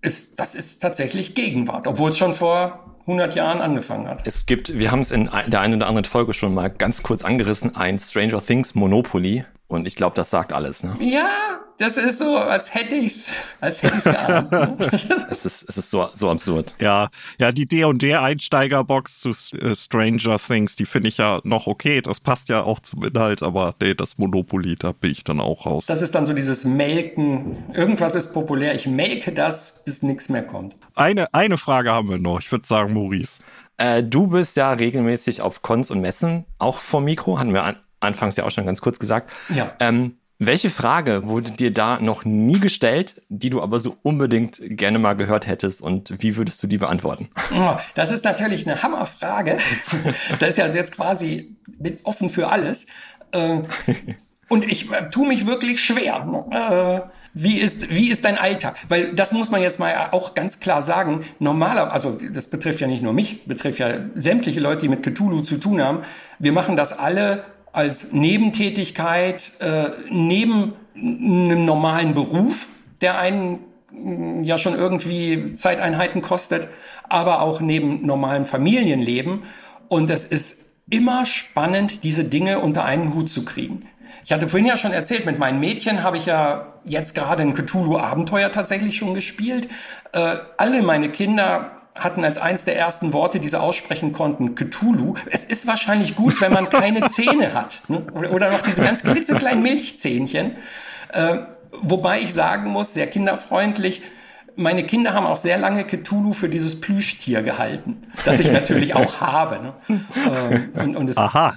Ist, das ist tatsächlich Gegenwart, obwohl es schon vor 100 Jahren angefangen hat. Es gibt, wir haben es in der einen oder anderen Folge schon mal ganz kurz angerissen, ein Stranger Things Monopoly. Und ich glaube, das sagt alles. Ne? Ja, das ist so, als hätte ich's, als hätte ich's geahnt. es ist, es ist so, so absurd. Ja, ja, die D&D Einsteigerbox zu äh, Stranger Things, die finde ich ja noch okay. Das passt ja auch zum Inhalt, aber nee, das Monopoly, da bin ich dann auch raus. Das ist dann so dieses Melken. Irgendwas ist populär. Ich melke das, bis nichts mehr kommt. Eine, eine Frage haben wir noch. Ich würde sagen, Maurice. Äh, du bist ja regelmäßig auf Cons und Messen, auch vor Mikro, hatten wir an, anfangs ja auch schon ganz kurz gesagt. Ja. Ähm, welche Frage wurde dir da noch nie gestellt, die du aber so unbedingt gerne mal gehört hättest und wie würdest du die beantworten? Oh, das ist natürlich eine Hammerfrage. Das ist ja jetzt quasi offen für alles. Ähm, und ich äh, tue mich wirklich schwer. Äh, wie ist, wie ist dein Alltag? Weil das muss man jetzt mal auch ganz klar sagen. Normaler, also das betrifft ja nicht nur mich, betrifft ja sämtliche Leute, die mit Cthulhu zu tun haben. Wir machen das alle als Nebentätigkeit äh, neben einem normalen Beruf, der einen mm, ja schon irgendwie Zeiteinheiten kostet, aber auch neben normalem Familienleben. Und es ist immer spannend, diese Dinge unter einen Hut zu kriegen. Ich hatte vorhin ja schon erzählt, mit meinen Mädchen habe ich ja jetzt gerade ein Cthulhu-Abenteuer tatsächlich schon gespielt. Äh, alle meine Kinder hatten als eins der ersten Worte, die sie aussprechen konnten, Cthulhu. Es ist wahrscheinlich gut, wenn man keine Zähne hat. Ne? Oder noch diese ganz klitzekleinen Milchzähnchen. Äh, wobei ich sagen muss, sehr kinderfreundlich, meine Kinder haben auch sehr lange Cthulhu für dieses Plüschtier gehalten, das ich natürlich auch habe. Ne? Ähm, und, und es, Aha.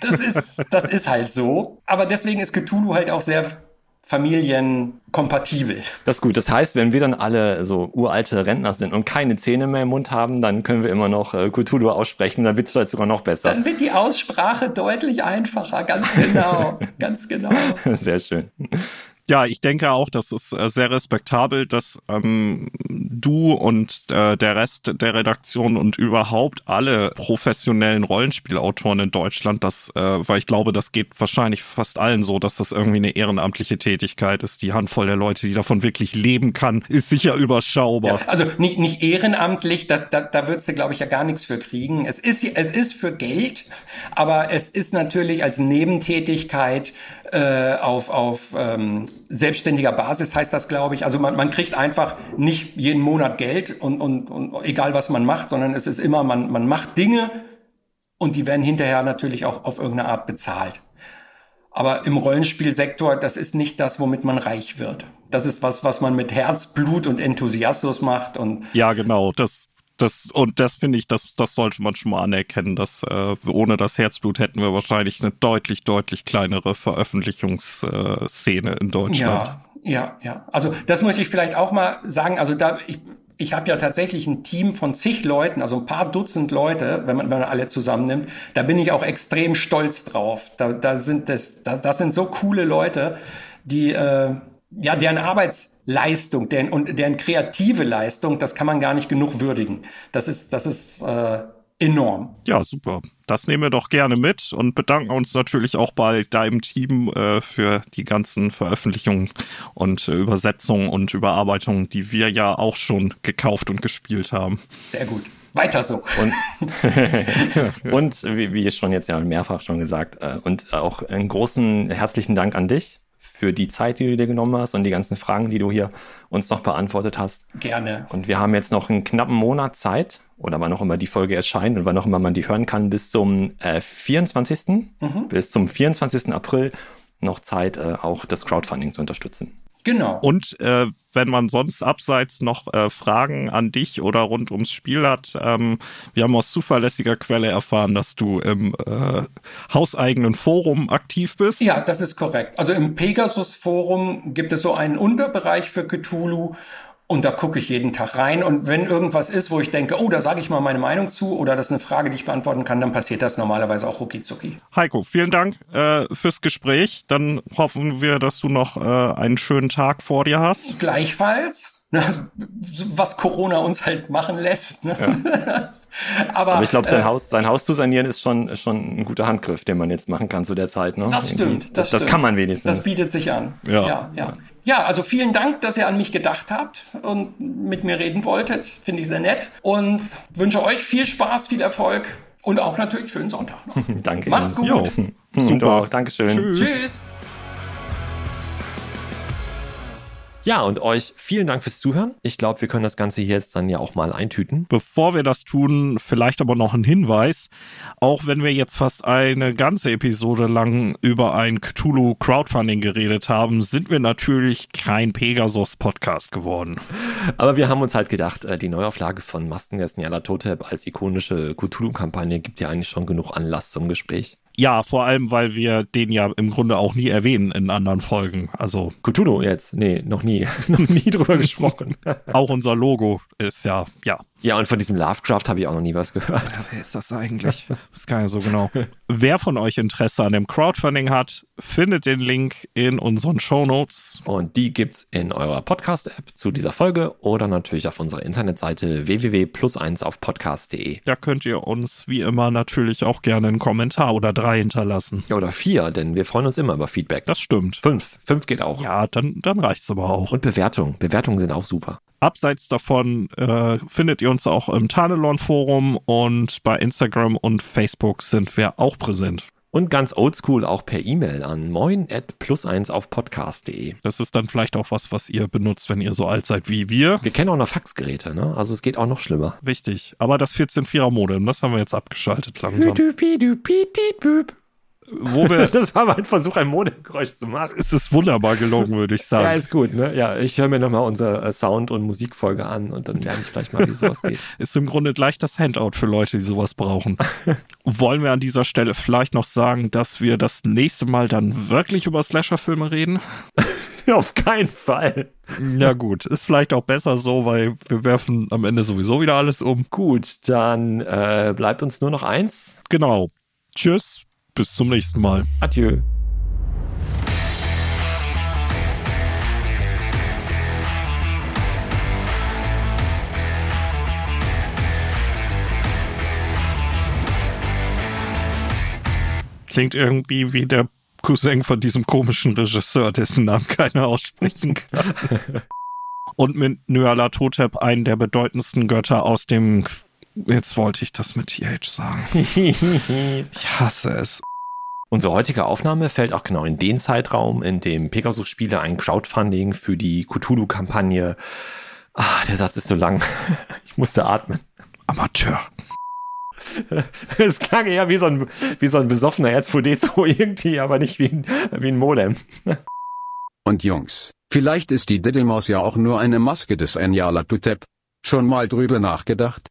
Das ist, das ist halt so. Aber deswegen ist Cthulhu halt auch sehr familienkompatibel. Das ist gut. Das heißt, wenn wir dann alle so uralte Rentner sind und keine Zähne mehr im Mund haben, dann können wir immer noch äh, Cthulhu aussprechen. Dann wird es vielleicht sogar noch besser. Dann wird die Aussprache deutlich einfacher. Ganz genau. ganz genau. Sehr schön. Ja, ich denke auch, das ist äh, sehr respektabel, dass ähm, du und äh, der Rest der Redaktion und überhaupt alle professionellen Rollenspielautoren in Deutschland, das, äh, weil ich glaube, das geht wahrscheinlich fast allen so, dass das irgendwie eine ehrenamtliche Tätigkeit ist. Die Handvoll der Leute, die davon wirklich leben kann, ist sicher überschaubar. Ja, also nicht, nicht ehrenamtlich, das, da, da würdest du, glaube ich, ja gar nichts für kriegen. Es ist, es ist für Geld, aber es ist natürlich als Nebentätigkeit äh, auf, auf ähm, selbstständiger Basis heißt das, glaube ich. Also man, man kriegt einfach nicht jeden Monat Geld und, und, und egal was man macht, sondern es ist immer, man, man macht Dinge und die werden hinterher natürlich auch auf irgendeine Art bezahlt. Aber im Rollenspielsektor, das ist nicht das, womit man reich wird. Das ist was, was man mit Herzblut und Enthusiasmus macht und ja, genau. Das das, und das finde ich, das, das sollte man schon mal anerkennen, dass äh, ohne das Herzblut hätten wir wahrscheinlich eine deutlich, deutlich kleinere Veröffentlichungsszene in Deutschland. Ja, ja, ja. Also das muss ich vielleicht auch mal sagen. Also da, ich, ich habe ja tatsächlich ein Team von zig Leuten, also ein paar Dutzend Leute, wenn man, wenn man alle zusammennimmt. Da bin ich auch extrem stolz drauf. Da, da sind das, da, das sind so coole Leute, die äh, ja, deren Arbeitsleistung deren, und deren kreative Leistung, das kann man gar nicht genug würdigen. Das ist, das ist äh, enorm. Ja, super. Das nehmen wir doch gerne mit und bedanken uns natürlich auch bei deinem Team äh, für die ganzen Veröffentlichungen und äh, Übersetzungen und Überarbeitungen, die wir ja auch schon gekauft und gespielt haben. Sehr gut. Weiter so. Und, und wie, wie schon jetzt ja mehrfach schon gesagt, äh, und auch einen großen herzlichen Dank an dich für die Zeit, die du dir genommen hast und die ganzen Fragen, die du hier uns noch beantwortet hast. Gerne. Und wir haben jetzt noch einen knappen Monat Zeit, oder wann auch immer die Folge erscheint und wann auch immer man die hören kann, bis zum äh, 24. Mhm. Bis zum 24. April noch Zeit, äh, auch das Crowdfunding zu unterstützen. Genau. Und äh, wenn man sonst abseits noch äh, Fragen an dich oder rund ums Spiel hat, ähm, wir haben aus zuverlässiger Quelle erfahren, dass du im äh, hauseigenen Forum aktiv bist. Ja, das ist korrekt. Also im Pegasus-Forum gibt es so einen Unterbereich für Cthulhu und da gucke ich jeden Tag rein. Und wenn irgendwas ist, wo ich denke, oh, da sage ich mal meine Meinung zu oder das ist eine Frage, die ich beantworten kann, dann passiert das normalerweise auch rucki zucki. Heiko, vielen Dank äh, fürs Gespräch. Dann hoffen wir, dass du noch äh, einen schönen Tag vor dir hast. Gleichfalls. ne, Was Corona uns halt machen lässt. Ne? Aber, Aber ich glaube, sein äh, Haus, sein Haus zu sanieren ist schon, ist schon ein guter Handgriff, den man jetzt machen kann zu der Zeit. Ne? Das stimmt. Das, Das, das kann man wenigstens. Das bietet sich an. Ja. ja, ja. Ja, also vielen Dank, dass ihr an mich gedacht habt und mit mir reden wolltet. Finde ich sehr nett. Und wünsche euch viel Spaß, viel Erfolg und auch natürlich schönen Sonntag noch. Danke. Macht's gut. Jo, Super. Dankeschön. Tschüss. Tschüss. Ja, und euch vielen Dank fürs Zuhören. Ich glaube, wir können das Ganze hier jetzt dann ja auch mal eintüten. Bevor wir das tun, vielleicht aber noch ein Hinweis. Auch wenn wir jetzt fast eine ganze Episode lang über ein Cthulhu Crowdfunding geredet haben, sind wir natürlich kein Pegasus Podcast geworden. Aber wir haben uns halt gedacht, äh, die Neuauflage von Maskengessen Yala Totep als ikonische Cthulhu-Kampagne gibt ja eigentlich schon genug Anlass zum Gespräch. Ja, vor allem, weil wir den ja im Grunde auch nie erwähnen in anderen Folgen. Also Cthulhu jetzt? Nee, noch nie. noch nie drüber gesprochen. auch unser Logo ist ja, ja. Ja, und von diesem Lovecraft habe ich auch noch nie was gehört. Wer ist das eigentlich? Das kann ja so genau. Wer von euch Interesse an dem Crowdfunding hat, findet den Link in unseren Shownotes. Und die gibt's in eurer Podcast-App zu dieser Folge oder natürlich auf unserer Internetseite www.plus1 auf podcast.de. Da könnt ihr uns wie immer natürlich auch gerne einen Kommentar oder drei hinterlassen. Ja, oder vier, denn wir freuen uns immer über Feedback. Das stimmt. Fünf. Fünf geht auch. Ja, dann, dann reicht's aber auch. Und Bewertungen. Bewertungen sind auch super. Abseits davon äh, findet ihr uns auch im Tanelon-Forum und bei Instagram und Facebook sind wir auch präsent. Und ganz oldschool auch per E-Mail an moin at plus1 auf podcast.de. Das ist dann vielleicht auch was, was ihr benutzt, wenn ihr so alt seid wie wir. Wir kennen auch noch Faxgeräte, ne? Also es geht auch noch schlimmer. Richtig. Aber das 14.4er-Modem, das haben wir jetzt abgeschaltet langsam. Wo wir, Das war mein Versuch, ein Modemgeräusch zu machen. es ist wunderbar gelungen, würde ich Ja, sagen. ist gut, ne? Ja, ich höre mir nochmal unsere äh, Sound- und Musikfolge an und dann lerne ich vielleicht mal, wie sowas geht. Ist im Grunde gleich das Handout für Leute, die sowas brauchen. Wollen wir an dieser Stelle vielleicht noch sagen, dass wir das nächste Mal dann wirklich über Slasher-Filme reden? Auf keinen Fall. Ja gut, ist vielleicht auch besser so, weil wir werfen am Ende sowieso wieder alles um. Gut, dann äh, bleibt uns nur noch eins. Genau. Tschüss, bis zum nächsten Mal. Adieu. Klingt irgendwie wie der Cousin von diesem komischen Regisseur, dessen Namen keiner aussprechen kann. Und mit Nyarlathotep einen der bedeutendsten Götter aus dem... Jetzt wollte ich das mit TH sagen. Ich hasse es. Unsere heutige Aufnahme fällt auch genau in den Zeitraum, in dem Pegasus-Spiele ein Crowdfunding für die Cthulhu-Kampagne. Ah, der Satz ist so lang. Ich musste atmen. Amateur. Es klang eher wie so ein, wie so ein besoffener R2D2 irgendwie, aber nicht wie ein, wie ein Modem. Und Jungs, vielleicht ist die Diddlemaus ja auch nur eine Maske des Nyarlathotep. Schon mal drüber nachgedacht?